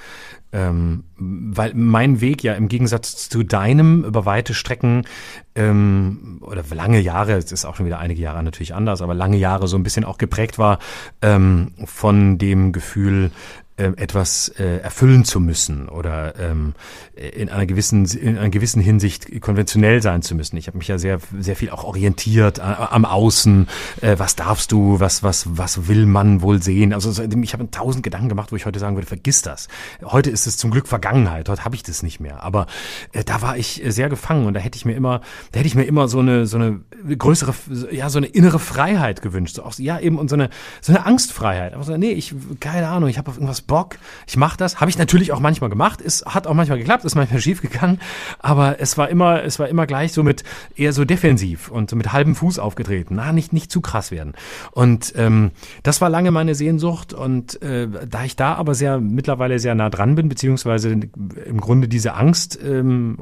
Ähm, weil mein Weg ja im Gegensatz zu deinem über weite Strecken ähm, oder lange Jahre, es ist auch schon wieder einige Jahre natürlich anders, aber lange Jahre so ein bisschen auch geprägt war ähm, von dem Gefühl, äh, etwas äh, erfüllen zu müssen oder ähm, in einer gewissen in einer gewissen Hinsicht konventionell sein zu müssen. Ich habe mich ja sehr sehr viel auch orientiert äh, am Außen. Äh, was darfst du? Was was was will man wohl sehen? Also ich habe tausend Gedanken gemacht, wo ich heute sagen würde, vergiss das. Heute ist es zum Glück Vergangenheit. Heute habe ich das nicht mehr. Aber äh, da war ich sehr gefangen und da hätte ich mir immer da hätte ich mir immer so eine so eine größere ja so eine innere Freiheit gewünscht. So auch, ja eben und so eine so eine Angstfreiheit. Aber so, nee, ich keine Ahnung. Ich habe auf irgendwas Bock, ich mache das. Habe ich natürlich auch manchmal gemacht. Es hat auch manchmal geklappt, ist manchmal schief gegangen, aber es war immer, es war immer gleich so mit eher so defensiv und so mit halbem Fuß aufgetreten. Na, nicht, nicht zu krass werden. Und ähm, das war lange meine Sehnsucht und äh, da ich da aber sehr mittlerweile sehr nah dran bin, beziehungsweise im Grunde diese Angst, ähm,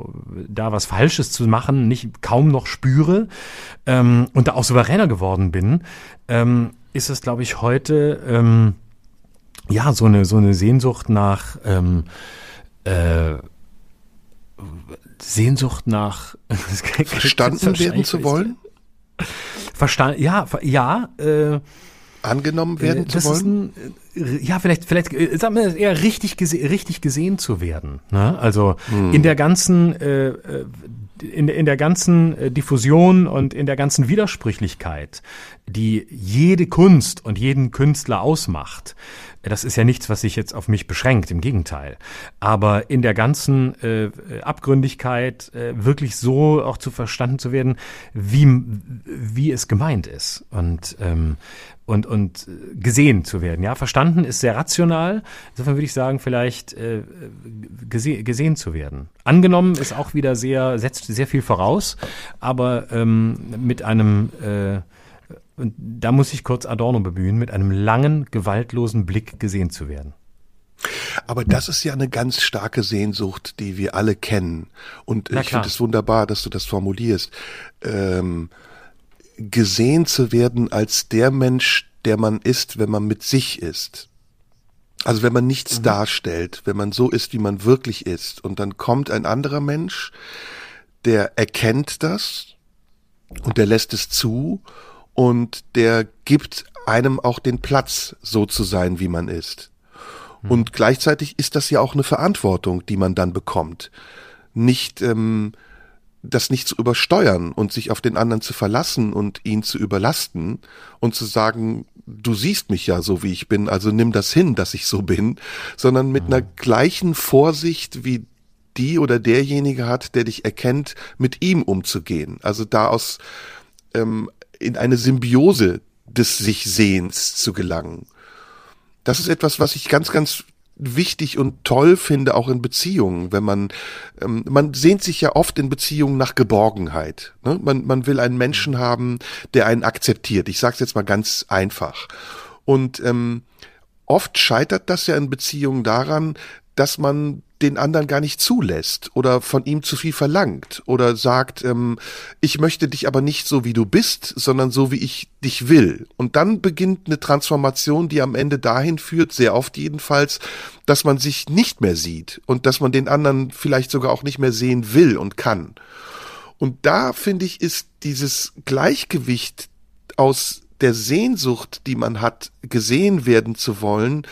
da was Falsches zu machen, nicht kaum noch spüre ähm, und da auch souveräner geworden bin, ähm, ist es, glaube ich, heute ähm, ja, so eine, so eine Sehnsucht nach, ähm, äh, Sehnsucht nach verstanden werden zu wollen? Verstanden, ja, ja, äh, angenommen werden äh, zu wollen? Ein, äh, ja, vielleicht, vielleicht, äh, sagen wir eher richtig, gese richtig gesehen zu werden. Ne? Also hm. in der ganzen, äh, äh in, in der ganzen Diffusion und in der ganzen Widersprüchlichkeit, die jede Kunst und jeden Künstler ausmacht, das ist ja nichts, was sich jetzt auf mich beschränkt, im Gegenteil. Aber in der ganzen äh, Abgründigkeit äh, wirklich so auch zu verstanden zu werden, wie, wie es gemeint ist. Und, ähm, und, und gesehen zu werden. Ja, verstanden ist sehr rational. Insofern würde ich sagen, vielleicht äh, gese gesehen zu werden. Angenommen ist auch wieder sehr, setzt sehr viel voraus, aber ähm, mit einem äh, und da muss ich kurz Adorno bemühen, mit einem langen, gewaltlosen Blick gesehen zu werden. Aber das ist ja eine ganz starke Sehnsucht, die wir alle kennen. Und ich finde es wunderbar, dass du das formulierst. Ähm, gesehen zu werden als der Mensch, der man ist, wenn man mit sich ist. Also wenn man nichts mhm. darstellt, wenn man so ist, wie man wirklich ist. Und dann kommt ein anderer Mensch, der erkennt das und der lässt es zu und der gibt einem auch den Platz, so zu sein, wie man ist. Hm. Und gleichzeitig ist das ja auch eine Verantwortung, die man dann bekommt. Nicht ähm, das nicht zu übersteuern und sich auf den anderen zu verlassen und ihn zu überlasten und zu sagen, du siehst mich ja so, wie ich bin, also nimm das hin, dass ich so bin, sondern mit mhm. einer gleichen Vorsicht wie die oder derjenige hat, der dich erkennt, mit ihm umzugehen. Also da aus ähm, in eine Symbiose des sich Sehens zu gelangen. Das ist etwas, was ich ganz, ganz wichtig und toll finde, auch in Beziehungen, wenn man, ähm, man sehnt sich ja oft in Beziehungen nach Geborgenheit. Ne? Man, man will einen Menschen haben, der einen akzeptiert. Ich sage es jetzt mal ganz einfach. Und ähm, oft scheitert das ja in Beziehungen daran, dass man den anderen gar nicht zulässt oder von ihm zu viel verlangt oder sagt, ähm, ich möchte dich aber nicht so wie du bist, sondern so wie ich dich will. Und dann beginnt eine Transformation, die am Ende dahin führt, sehr oft jedenfalls, dass man sich nicht mehr sieht und dass man den anderen vielleicht sogar auch nicht mehr sehen will und kann. Und da finde ich, ist dieses Gleichgewicht aus der Sehnsucht, die man hat, gesehen werden zu wollen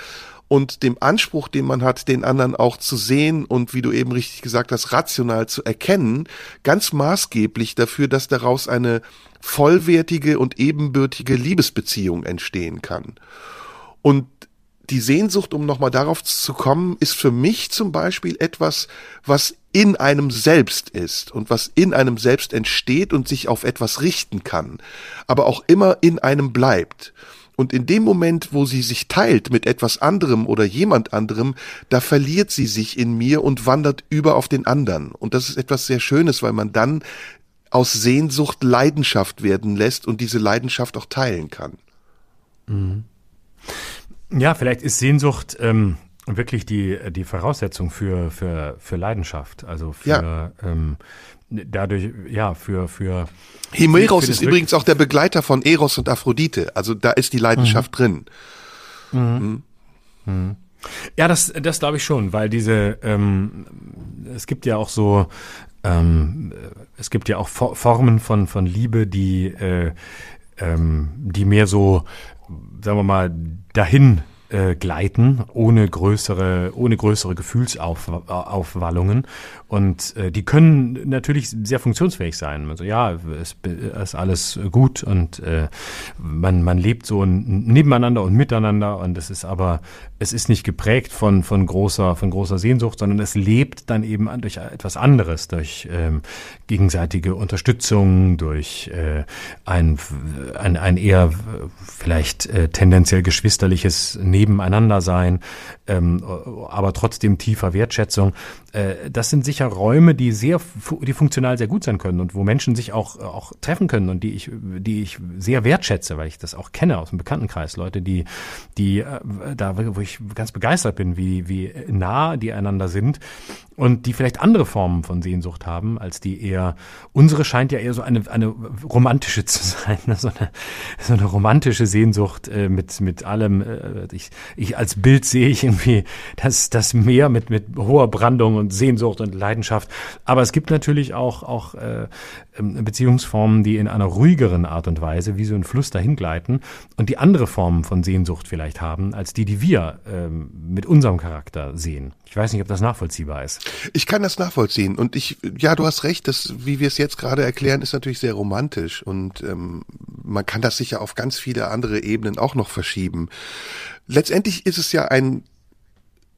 und dem Anspruch, den man hat, den anderen auch zu sehen und wie du eben richtig gesagt hast, rational zu erkennen, ganz maßgeblich dafür, dass daraus eine vollwertige und ebenbürtige Liebesbeziehung entstehen kann. Und die Sehnsucht, um nochmal darauf zu kommen, ist für mich zum Beispiel etwas, was in einem selbst ist und was in einem selbst entsteht und sich auf etwas richten kann, aber auch immer in einem bleibt. Und in dem Moment, wo sie sich teilt mit etwas anderem oder jemand anderem, da verliert sie sich in mir und wandert über auf den anderen. Und das ist etwas sehr Schönes, weil man dann aus Sehnsucht Leidenschaft werden lässt und diese Leidenschaft auch teilen kann. Mhm. Ja, vielleicht ist Sehnsucht ähm, wirklich die, die Voraussetzung für, für, für Leidenschaft. Also für ja. ähm, dadurch, ja, für, für Himeros ist übrigens auch der Begleiter von Eros und Aphrodite. Also da ist die Leidenschaft mhm. drin. Mhm. Mhm. Ja, das, das glaube ich schon, weil diese, ähm, es gibt ja auch so, ähm, es gibt ja auch Formen von, von Liebe, die, äh, ähm, die mehr so, sagen wir mal, dahin äh, gleiten, ohne größere, ohne größere Gefühlsaufwallungen. Und äh, die können natürlich sehr funktionsfähig sein. Also ja, es ist alles gut und äh, man, man lebt so nebeneinander und miteinander und es ist aber, es ist nicht geprägt von, von großer, von großer Sehnsucht, sondern es lebt dann eben durch etwas anderes, durch ähm, gegenseitige Unterstützung, durch äh, ein, ein, ein eher vielleicht äh, tendenziell geschwisterliches Nebeneinander sein, ähm, aber trotzdem tiefer Wertschätzung. Äh, das sind sicher Räume, die sehr, die funktional sehr gut sein können und wo Menschen sich auch, auch treffen können und die ich, die ich sehr wertschätze, weil ich das auch kenne aus dem Bekanntenkreis. Leute, die, die äh, da, wo ich ganz begeistert bin, wie, wie nah die einander sind und die vielleicht andere Formen von Sehnsucht haben, als die eher, unsere scheint ja eher so eine, eine romantische zu sein, ne? so, eine, so eine romantische Sehnsucht äh, mit, mit allem. Äh, ich, ich als Bild sehe ich irgendwie das, das Meer mit, mit hoher Brandung und Sehnsucht und Leidenschaft. Aber es gibt natürlich auch, auch äh, ähm, Beziehungsformen, die in einer ruhigeren Art und Weise wie so ein Fluss dahin gleiten und die andere Formen von Sehnsucht vielleicht haben, als die, die wir ähm, mit unserem Charakter sehen. Ich weiß nicht, ob das nachvollziehbar ist. Ich kann das nachvollziehen und ich, ja, du hast recht, das, wie wir es jetzt gerade erklären, ist natürlich sehr romantisch und ähm, man kann das sicher auf ganz viele andere Ebenen auch noch verschieben. Letztendlich ist es ja ein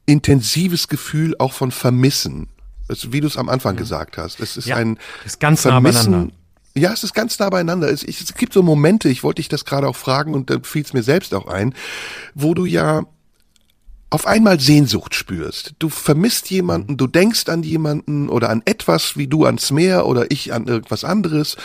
intensives Gefühl auch von Vermissen, also, wie du es am Anfang ja. gesagt hast. Es ist ja, ein ist ganz Vermissen, nah beieinander. Ja, es ist ganz nah beieinander. Es, es gibt so Momente, ich wollte dich das gerade auch fragen und dann fiel es mir selbst auch ein, wo du ja auf einmal Sehnsucht spürst. Du vermisst jemanden, du denkst an jemanden oder an etwas, wie du ans Meer oder ich an irgendwas anderes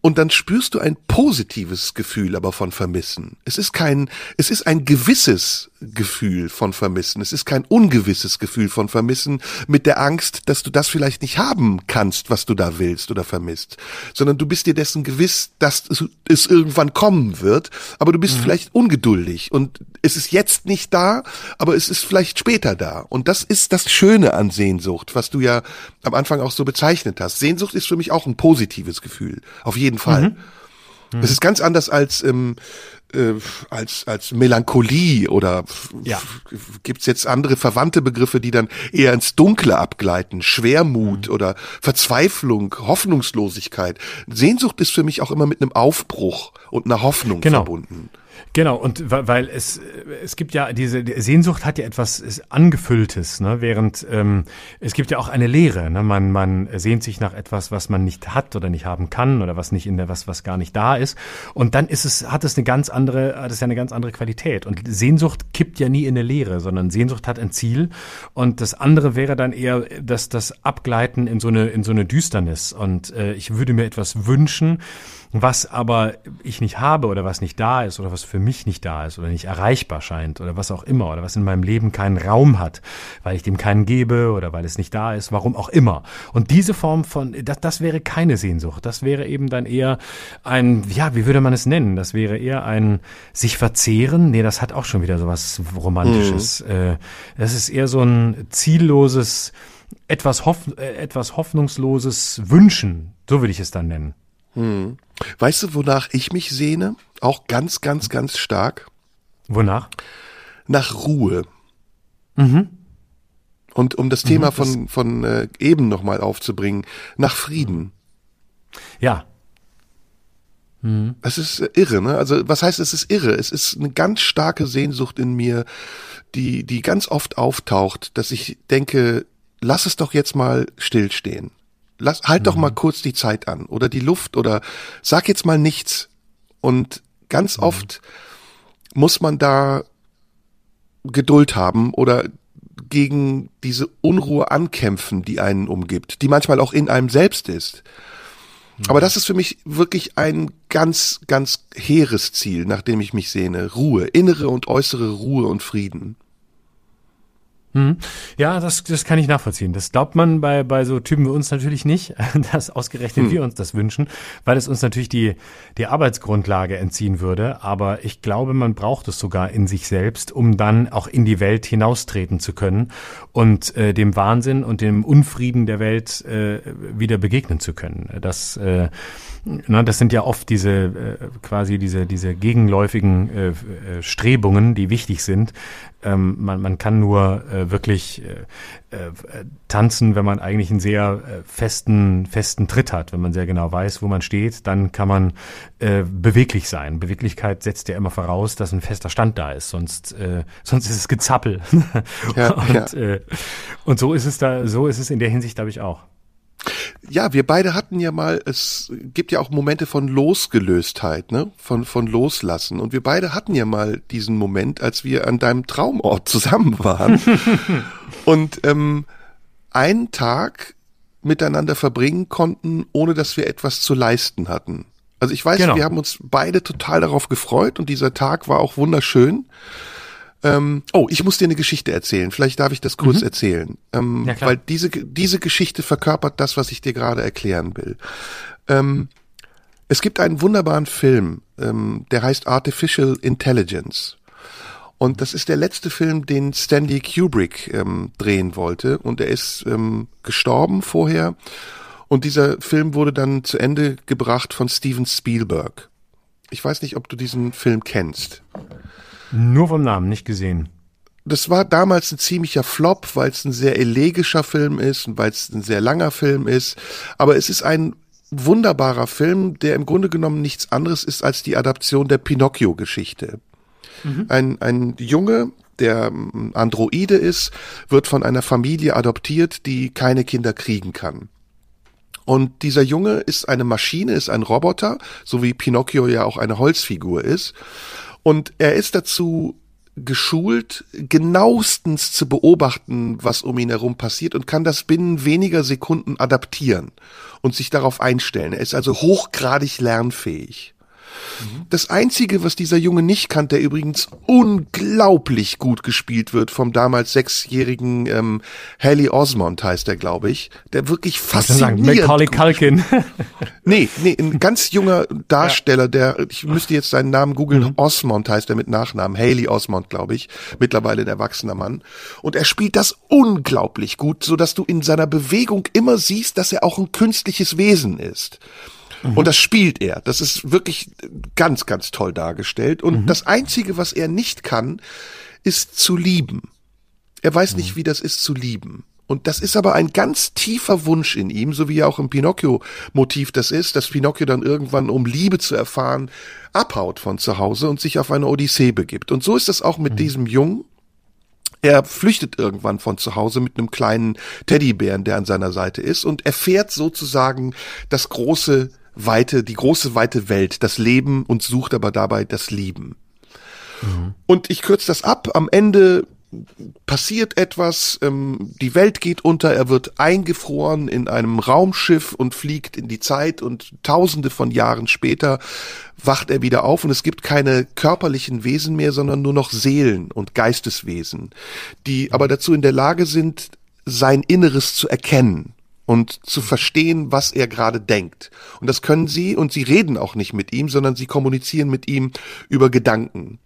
und dann spürst du ein positives Gefühl aber von Vermissen. Es ist kein, es ist ein gewisses Gefühl von Vermissen. Es ist kein ungewisses Gefühl von Vermissen mit der Angst, dass du das vielleicht nicht haben kannst, was du da willst oder vermisst, sondern du bist dir dessen gewiss, dass es irgendwann kommen wird, aber du bist mhm. vielleicht ungeduldig und es ist jetzt nicht da, aber es ist vielleicht später da. Und das ist das Schöne an Sehnsucht, was du ja am Anfang auch so bezeichnet hast. Sehnsucht ist für mich auch ein positives Gefühl, auf jeden Fall. Mhm. Mhm. Es ist ganz anders als ähm, äh, als als Melancholie oder ja. gibt's jetzt andere verwandte Begriffe, die dann eher ins Dunkle abgleiten, Schwermut mhm. oder Verzweiflung, Hoffnungslosigkeit. Sehnsucht ist für mich auch immer mit einem Aufbruch und einer Hoffnung genau. verbunden. Genau, und weil es, es gibt ja diese die Sehnsucht hat ja etwas Angefülltes, ne? während ähm, es gibt ja auch eine Leere. Ne? Man, man sehnt sich nach etwas, was man nicht hat oder nicht haben kann oder was nicht in der, was, was gar nicht da ist. Und dann ist es, hat es eine ganz andere, hat es ja eine ganz andere Qualität. Und Sehnsucht kippt ja nie in eine Leere, sondern Sehnsucht hat ein Ziel. Und das andere wäre dann eher das, das Abgleiten in so eine, in so eine Düsternis. Und äh, ich würde mir etwas wünschen, was aber ich nicht habe oder was nicht da ist oder was für mich nicht da ist oder nicht erreichbar scheint oder was auch immer oder was in meinem Leben keinen Raum hat, weil ich dem keinen gebe oder weil es nicht da ist, warum auch immer. Und diese Form von, das, das wäre keine Sehnsucht. Das wäre eben dann eher ein, ja, wie würde man es nennen? Das wäre eher ein sich verzehren. Nee, das hat auch schon wieder so was Romantisches. Mhm. Das ist eher so ein zielloses, etwas, hoff, äh, etwas hoffnungsloses Wünschen. So würde ich es dann nennen. Hm. Weißt du, wonach ich mich sehne? Auch ganz, ganz, ganz stark. Wonach? Nach Ruhe. Mhm. Und um das Thema mhm, von, von äh, eben nochmal aufzubringen, nach Frieden. Ja. Mhm. Das ist äh, irre, ne? Also was heißt, es ist irre? Es ist eine ganz starke Sehnsucht in mir, die, die ganz oft auftaucht, dass ich denke, lass es doch jetzt mal stillstehen. Lass, halt mhm. doch mal kurz die Zeit an oder die Luft oder sag jetzt mal nichts. Und ganz mhm. oft muss man da Geduld haben oder gegen diese Unruhe ankämpfen, die einen umgibt, die manchmal auch in einem selbst ist. Mhm. Aber das ist für mich wirklich ein ganz, ganz hehres Ziel, nach dem ich mich sehne. Ruhe, innere und äußere Ruhe und Frieden. Mhm. Ja, das, das kann ich nachvollziehen. Das glaubt man bei, bei so Typen wie uns natürlich nicht, dass ausgerechnet hm. wir uns das wünschen, weil es uns natürlich die, die Arbeitsgrundlage entziehen würde. Aber ich glaube, man braucht es sogar in sich selbst, um dann auch in die Welt hinaustreten zu können und äh, dem Wahnsinn und dem Unfrieden der Welt äh, wieder begegnen zu können. Das äh, na, das sind ja oft diese äh, quasi diese diese gegenläufigen äh, äh, Strebungen, die wichtig sind. Ähm, man, man kann nur äh, wirklich äh, äh, tanzen, wenn man eigentlich einen sehr äh, festen festen Tritt hat, wenn man sehr genau weiß, wo man steht, dann kann man äh, beweglich sein. Beweglichkeit setzt ja immer voraus, dass ein fester Stand da ist, sonst äh, sonst ist es Gezappel. Ja, und, ja. Äh, und so ist es da, so ist es in der Hinsicht, glaube ich auch. Ja, wir beide hatten ja mal, es gibt ja auch Momente von Losgelöstheit, ne? Von, von Loslassen. Und wir beide hatten ja mal diesen Moment, als wir an deinem Traumort zusammen waren. und ähm, einen Tag miteinander verbringen konnten, ohne dass wir etwas zu leisten hatten. Also ich weiß, genau. wir haben uns beide total darauf gefreut und dieser Tag war auch wunderschön. Ähm, oh, ich muss dir eine Geschichte erzählen. Vielleicht darf ich das kurz mhm. erzählen. Ähm, ja, weil diese, diese Geschichte verkörpert das, was ich dir gerade erklären will. Ähm, es gibt einen wunderbaren Film, ähm, der heißt Artificial Intelligence. Und das ist der letzte Film, den Stanley Kubrick ähm, drehen wollte. Und er ist ähm, gestorben vorher. Und dieser Film wurde dann zu Ende gebracht von Steven Spielberg. Ich weiß nicht, ob du diesen Film kennst. Nur vom Namen, nicht gesehen. Das war damals ein ziemlicher Flop, weil es ein sehr elegischer Film ist und weil es ein sehr langer Film ist. Aber es ist ein wunderbarer Film, der im Grunde genommen nichts anderes ist als die Adaption der Pinocchio-Geschichte. Mhm. Ein, ein Junge, der Androide ist, wird von einer Familie adoptiert, die keine Kinder kriegen kann. Und dieser Junge ist eine Maschine, ist ein Roboter, so wie Pinocchio ja auch eine Holzfigur ist. Und er ist dazu geschult, genauestens zu beobachten, was um ihn herum passiert und kann das binnen weniger Sekunden adaptieren und sich darauf einstellen. Er ist also hochgradig lernfähig. Das Einzige, was dieser Junge nicht kann, der übrigens unglaublich gut gespielt wird vom damals sechsjährigen ähm, Haley Osmond heißt er, glaube ich, der wirklich faszinierend. Macaulay Culkin. nee, nee, ein ganz junger Darsteller, ja. der, ich müsste jetzt seinen Namen googeln, mhm. Osmond heißt er mit Nachnamen, Haley Osmond, glaube ich, mittlerweile ein erwachsener Mann. Und er spielt das unglaublich gut, so dass du in seiner Bewegung immer siehst, dass er auch ein künstliches Wesen ist. Mhm. Und das spielt er. Das ist wirklich ganz, ganz toll dargestellt. Und mhm. das Einzige, was er nicht kann, ist zu lieben. Er weiß mhm. nicht, wie das ist zu lieben. Und das ist aber ein ganz tiefer Wunsch in ihm, so wie auch im Pinocchio-Motiv das ist, dass Pinocchio dann irgendwann, um Liebe zu erfahren, abhaut von zu Hause und sich auf eine Odyssee begibt. Und so ist es auch mit mhm. diesem Jungen. Er flüchtet irgendwann von zu Hause mit einem kleinen Teddybären, der an seiner Seite ist und erfährt sozusagen das große, weite, die große, weite Welt, das Leben und sucht aber dabei das Lieben. Mhm. Und ich kürze das ab. Am Ende passiert etwas, ähm, die Welt geht unter, er wird eingefroren in einem Raumschiff und fliegt in die Zeit und tausende von Jahren später wacht er wieder auf und es gibt keine körperlichen Wesen mehr, sondern nur noch Seelen und Geisteswesen, die aber dazu in der Lage sind, sein Inneres zu erkennen und zu verstehen, was er gerade denkt. Und das können sie und sie reden auch nicht mit ihm, sondern sie kommunizieren mit ihm über Gedanken.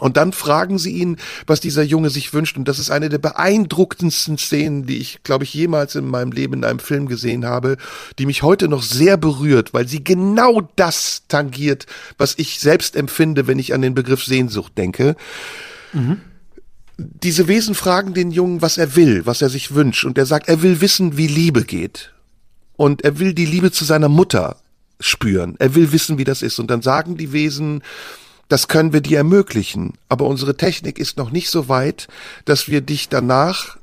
Und dann fragen sie ihn, was dieser Junge sich wünscht. Und das ist eine der beeindruckendsten Szenen, die ich, glaube ich, jemals in meinem Leben in einem Film gesehen habe, die mich heute noch sehr berührt, weil sie genau das tangiert, was ich selbst empfinde, wenn ich an den Begriff Sehnsucht denke. Mhm. Diese Wesen fragen den Jungen, was er will, was er sich wünscht. Und er sagt, er will wissen, wie Liebe geht. Und er will die Liebe zu seiner Mutter spüren. Er will wissen, wie das ist. Und dann sagen die Wesen, das können wir dir ermöglichen, aber unsere Technik ist noch nicht so weit, dass wir dich danach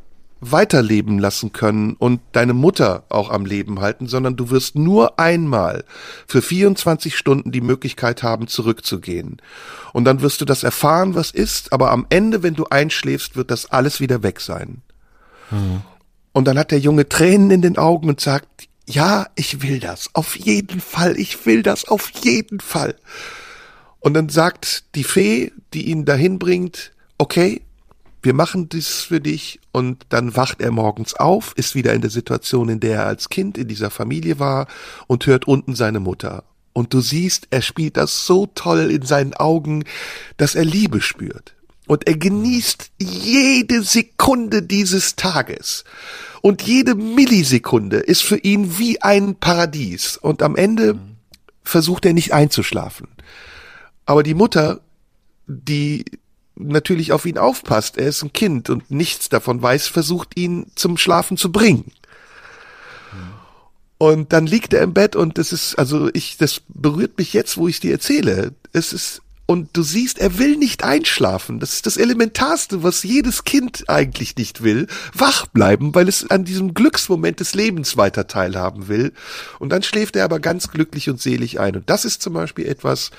weiterleben lassen können und deine Mutter auch am Leben halten, sondern du wirst nur einmal für 24 Stunden die Möglichkeit haben, zurückzugehen. Und dann wirst du das erfahren, was ist, aber am Ende, wenn du einschläfst, wird das alles wieder weg sein. Mhm. Und dann hat der Junge Tränen in den Augen und sagt, ja, ich will das, auf jeden Fall, ich will das, auf jeden Fall. Und dann sagt die Fee, die ihn dahin bringt, okay, wir machen dies für dich und dann wacht er morgens auf, ist wieder in der Situation, in der er als Kind in dieser Familie war und hört unten seine Mutter. Und du siehst, er spielt das so toll in seinen Augen, dass er Liebe spürt. Und er genießt jede Sekunde dieses Tages. Und jede Millisekunde ist für ihn wie ein Paradies. Und am Ende versucht er nicht einzuschlafen. Aber die Mutter, die natürlich auf ihn aufpasst, er ist ein Kind und nichts davon weiß, versucht ihn zum Schlafen zu bringen. Und dann liegt er im Bett und das ist, also ich, das berührt mich jetzt, wo ich dir erzähle. Es ist, und du siehst, er will nicht einschlafen. Das ist das Elementarste, was jedes Kind eigentlich nicht will. Wach bleiben, weil es an diesem Glücksmoment des Lebens weiter teilhaben will. Und dann schläft er aber ganz glücklich und selig ein. Und das ist zum Beispiel etwas,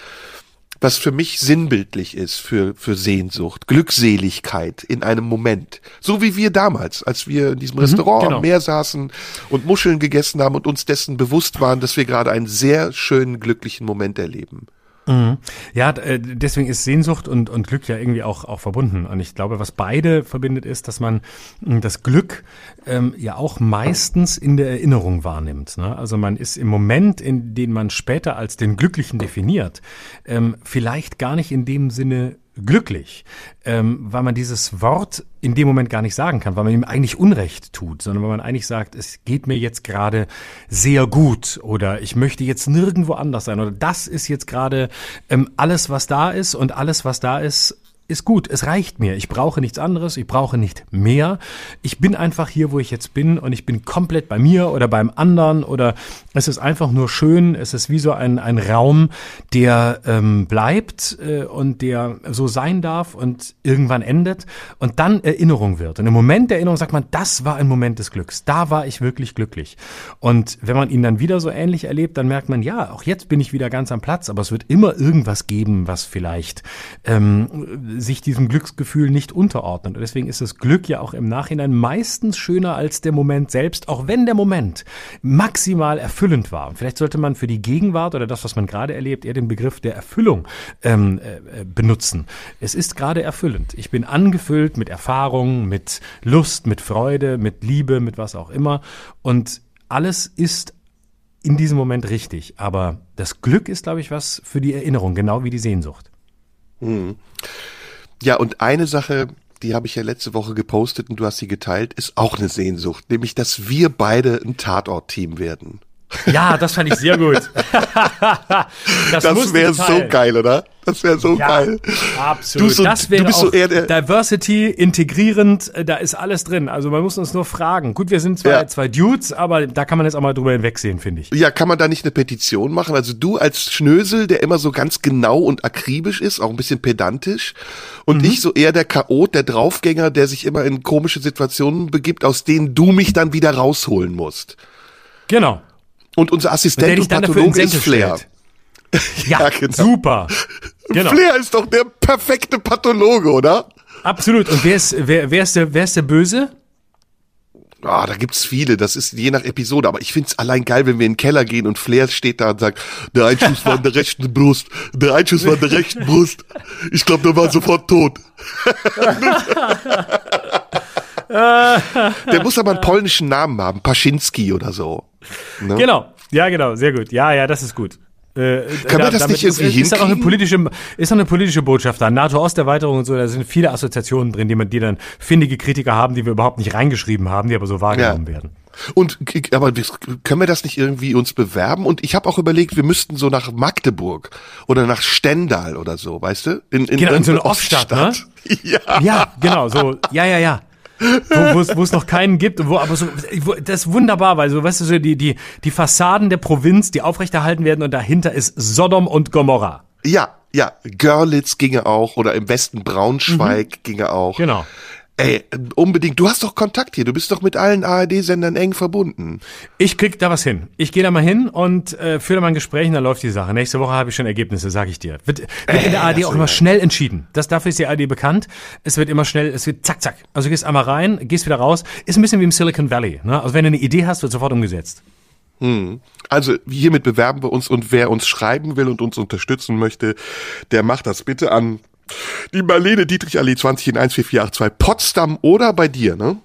was für mich sinnbildlich ist für, für Sehnsucht, Glückseligkeit in einem Moment. So wie wir damals, als wir in diesem mhm, Restaurant genau. am Meer saßen und Muscheln gegessen haben und uns dessen bewusst waren, dass wir gerade einen sehr schönen, glücklichen Moment erleben. Mhm. Ja, äh, deswegen ist Sehnsucht und, und Glück ja irgendwie auch, auch verbunden. Und ich glaube, was beide verbindet, ist, dass man das Glück ähm, ja auch meistens in der Erinnerung wahrnimmt. Ne? Also man ist im Moment, in dem man später als den Glücklichen definiert, ähm, vielleicht gar nicht in dem Sinne glücklich, ähm, weil man dieses Wort in dem Moment gar nicht sagen kann, weil man ihm eigentlich Unrecht tut, sondern weil man eigentlich sagt, es geht mir jetzt gerade sehr gut oder ich möchte jetzt nirgendwo anders sein oder das ist jetzt gerade ähm, alles, was da ist und alles, was da ist, ist gut, es reicht mir. Ich brauche nichts anderes, ich brauche nicht mehr. Ich bin einfach hier, wo ich jetzt bin und ich bin komplett bei mir oder beim anderen oder es ist einfach nur schön. Es ist wie so ein, ein Raum, der ähm, bleibt äh, und der so sein darf und irgendwann endet und dann Erinnerung wird. Und im Moment der Erinnerung sagt man, das war ein Moment des Glücks. Da war ich wirklich glücklich. Und wenn man ihn dann wieder so ähnlich erlebt, dann merkt man, ja, auch jetzt bin ich wieder ganz am Platz, aber es wird immer irgendwas geben, was vielleicht ähm, sich diesem Glücksgefühl nicht unterordnet. Und deswegen ist das Glück ja auch im Nachhinein meistens schöner als der Moment selbst, auch wenn der Moment maximal erfüllend war. Und vielleicht sollte man für die Gegenwart oder das, was man gerade erlebt, eher den Begriff der Erfüllung ähm, äh, benutzen. Es ist gerade erfüllend. Ich bin angefüllt mit Erfahrung, mit Lust, mit Freude, mit Liebe, mit was auch immer. Und alles ist in diesem Moment richtig. Aber das Glück ist, glaube ich, was für die Erinnerung, genau wie die Sehnsucht. Hm. Ja, und eine Sache, die habe ich ja letzte Woche gepostet und du hast sie geteilt, ist auch eine Sehnsucht, nämlich dass wir beide ein Tatort-Team werden. Ja, das fand ich sehr gut. das das wäre so geil, oder? Das wäre so ja, geil. Absolut. Du, so, das wäre auch so eher der Diversity, integrierend, äh, da ist alles drin. Also man muss uns nur fragen. Gut, wir sind zwar ja. zwei Dudes, aber da kann man jetzt auch mal drüber hinwegsehen, finde ich. Ja, kann man da nicht eine Petition machen? Also du als Schnösel, der immer so ganz genau und akribisch ist, auch ein bisschen pedantisch. Und mhm. ich so eher der Chaot, der Draufgänger, der sich immer in komische Situationen begibt, aus denen du mich dann wieder rausholen musst. Genau. Und unser Assistent und, und Pathologe ist Flair. Ja, ja genau. super. Genau. Flair ist doch der perfekte Pathologe, oder? Absolut. Und wer ist, wer, wer ist der, wer ist der Böse? Ah, da gibt's viele, das ist je nach Episode, aber ich find's allein geil, wenn wir in den Keller gehen und Flair steht da und sagt, der Einschuss war in der rechten Brust, der Einschuss war in der rechten Brust. Ich glaube, der war sofort tot. der muss aber einen polnischen Namen haben, Paschinski oder so. Ne? Genau, ja genau, sehr gut. Ja, ja, das ist gut. Äh, Kann da, man das nicht irgendwie ist, ist, ist auch eine politische ist auch eine politische Botschaft da. NATO-Osterweiterung und so, da sind viele Assoziationen drin, die man, die dann findige Kritiker haben, die wir überhaupt nicht reingeschrieben haben, die aber so wahrgenommen ja. werden. Und aber können wir das nicht irgendwie uns bewerben? Und ich habe auch überlegt, wir müssten so nach Magdeburg oder nach Stendal oder so, weißt du? In, in, genau, in so eine Oststadt, Oststadt. ne? Ja. ja, genau, so, ja, ja, ja wo, wo, es, noch keinen gibt, wo aber so, wo, das ist wunderbar, weil so, weißt du, so die, die, die Fassaden der Provinz, die aufrechterhalten werden und dahinter ist Sodom und Gomorra. Ja, ja, Görlitz ginge auch oder im Westen Braunschweig mhm. ginge auch. Genau. Ey, unbedingt. Du hast doch Kontakt hier. Du bist doch mit allen ARD-Sendern eng verbunden. Ich krieg da was hin. Ich gehe da mal hin und äh, führe da mal ein Gespräch und dann läuft die Sache. Nächste Woche habe ich schon Ergebnisse, sage ich dir. Wird, wird äh, in der ARD auch immer schnell entschieden. Das dafür ist die ARD bekannt. Es wird immer schnell, es wird zack, zack. Also du gehst einmal rein, gehst wieder raus. Ist ein bisschen wie im Silicon Valley. Ne? Also wenn du eine Idee hast, wird sofort umgesetzt. Hm. Also hiermit bewerben wir uns und wer uns schreiben will und uns unterstützen möchte, der macht das bitte an die Marlene Dietrich Allee 20 in 14482 Potsdam oder bei dir, ne?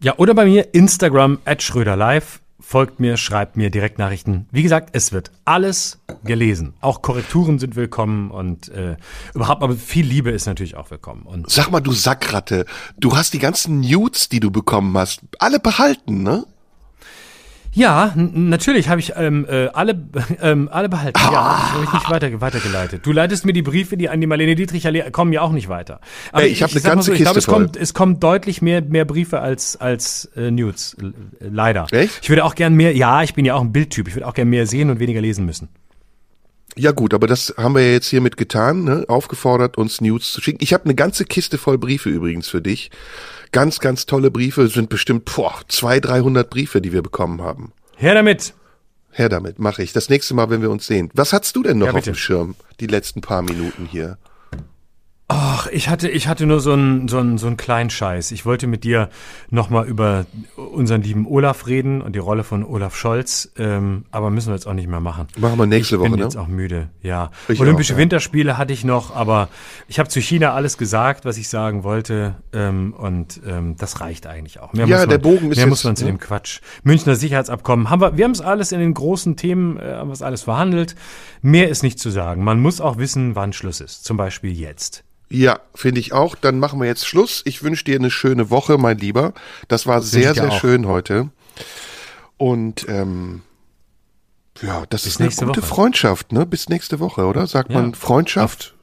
Ja, oder bei mir Instagram at Schröder Live. Folgt mir, schreibt mir Direktnachrichten. Wie gesagt, es wird alles gelesen. Auch Korrekturen sind willkommen und äh, überhaupt, aber viel Liebe ist natürlich auch willkommen. Und Sag mal, du Sackratte, du hast die ganzen Nudes, die du bekommen hast, alle behalten, ne? Ja, natürlich habe ich ähm, äh, alle, ähm, alle behalten. Ah. Ja, habe ich nicht weiter, weitergeleitet. Du leitest mir die Briefe, die an die Marlene Dietrich kommen ja auch nicht weiter. Aber Ey, ich, ich habe eine ganze so, Kiste ich glaube, es kommt, es kommt deutlich mehr, mehr Briefe als als äh, Nudes, leider. Echt? Ich würde auch gern mehr. Ja, ich bin ja auch ein Bildtyp. Ich würde auch gern mehr sehen und weniger lesen müssen. Ja gut, aber das haben wir ja jetzt hiermit getan, ne? aufgefordert, uns News zu schicken. Ich habe eine ganze Kiste voll Briefe übrigens für dich. Ganz, ganz tolle Briefe. Es sind bestimmt boah, zwei, dreihundert Briefe, die wir bekommen haben. Her damit! Her damit, mache ich. Das nächste Mal, wenn wir uns sehen. Was hast du denn noch ja, auf dem Schirm, die letzten paar Minuten hier? Ach, ich hatte, ich hatte nur so einen, so einen, so einen kleinen Scheiß. Ich wollte mit dir nochmal über unseren lieben Olaf reden und die Rolle von Olaf Scholz, ähm, aber müssen wir jetzt auch nicht mehr machen. Machen wir nächste ich Woche, Ich bin ne? jetzt auch müde, ja. Ich Olympische auch, ja. Winterspiele hatte ich noch, aber ich habe zu China alles gesagt, was ich sagen wollte ähm, und ähm, das reicht eigentlich auch. Mehr ja, man, der Bogen ist Mehr jetzt, muss man zu ne? dem Quatsch. Münchner Sicherheitsabkommen haben wir, wir haben es alles in den großen Themen, äh, haben wir es alles verhandelt. Mehr ist nicht zu sagen. Man muss auch wissen, wann Schluss ist. Zum Beispiel jetzt. Ja, finde ich auch. Dann machen wir jetzt Schluss. Ich wünsche dir eine schöne Woche, mein Lieber. Das war das sehr, sehr auch. schön heute. Und ähm, ja, das Bis ist eine gute Woche. Freundschaft, ne? Bis nächste Woche, oder? Sagt ja. man Freundschaft?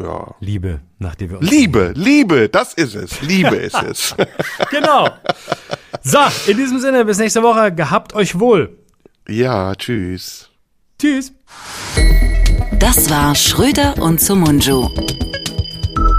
Ja. Liebe, nachdem wir uns Liebe, sehen. Liebe, das ist es. Liebe ist es. genau. So, in diesem Sinne, bis nächste Woche. Gehabt euch wohl. Ja, tschüss. Tschüss. Das war Schröder und Sumunju.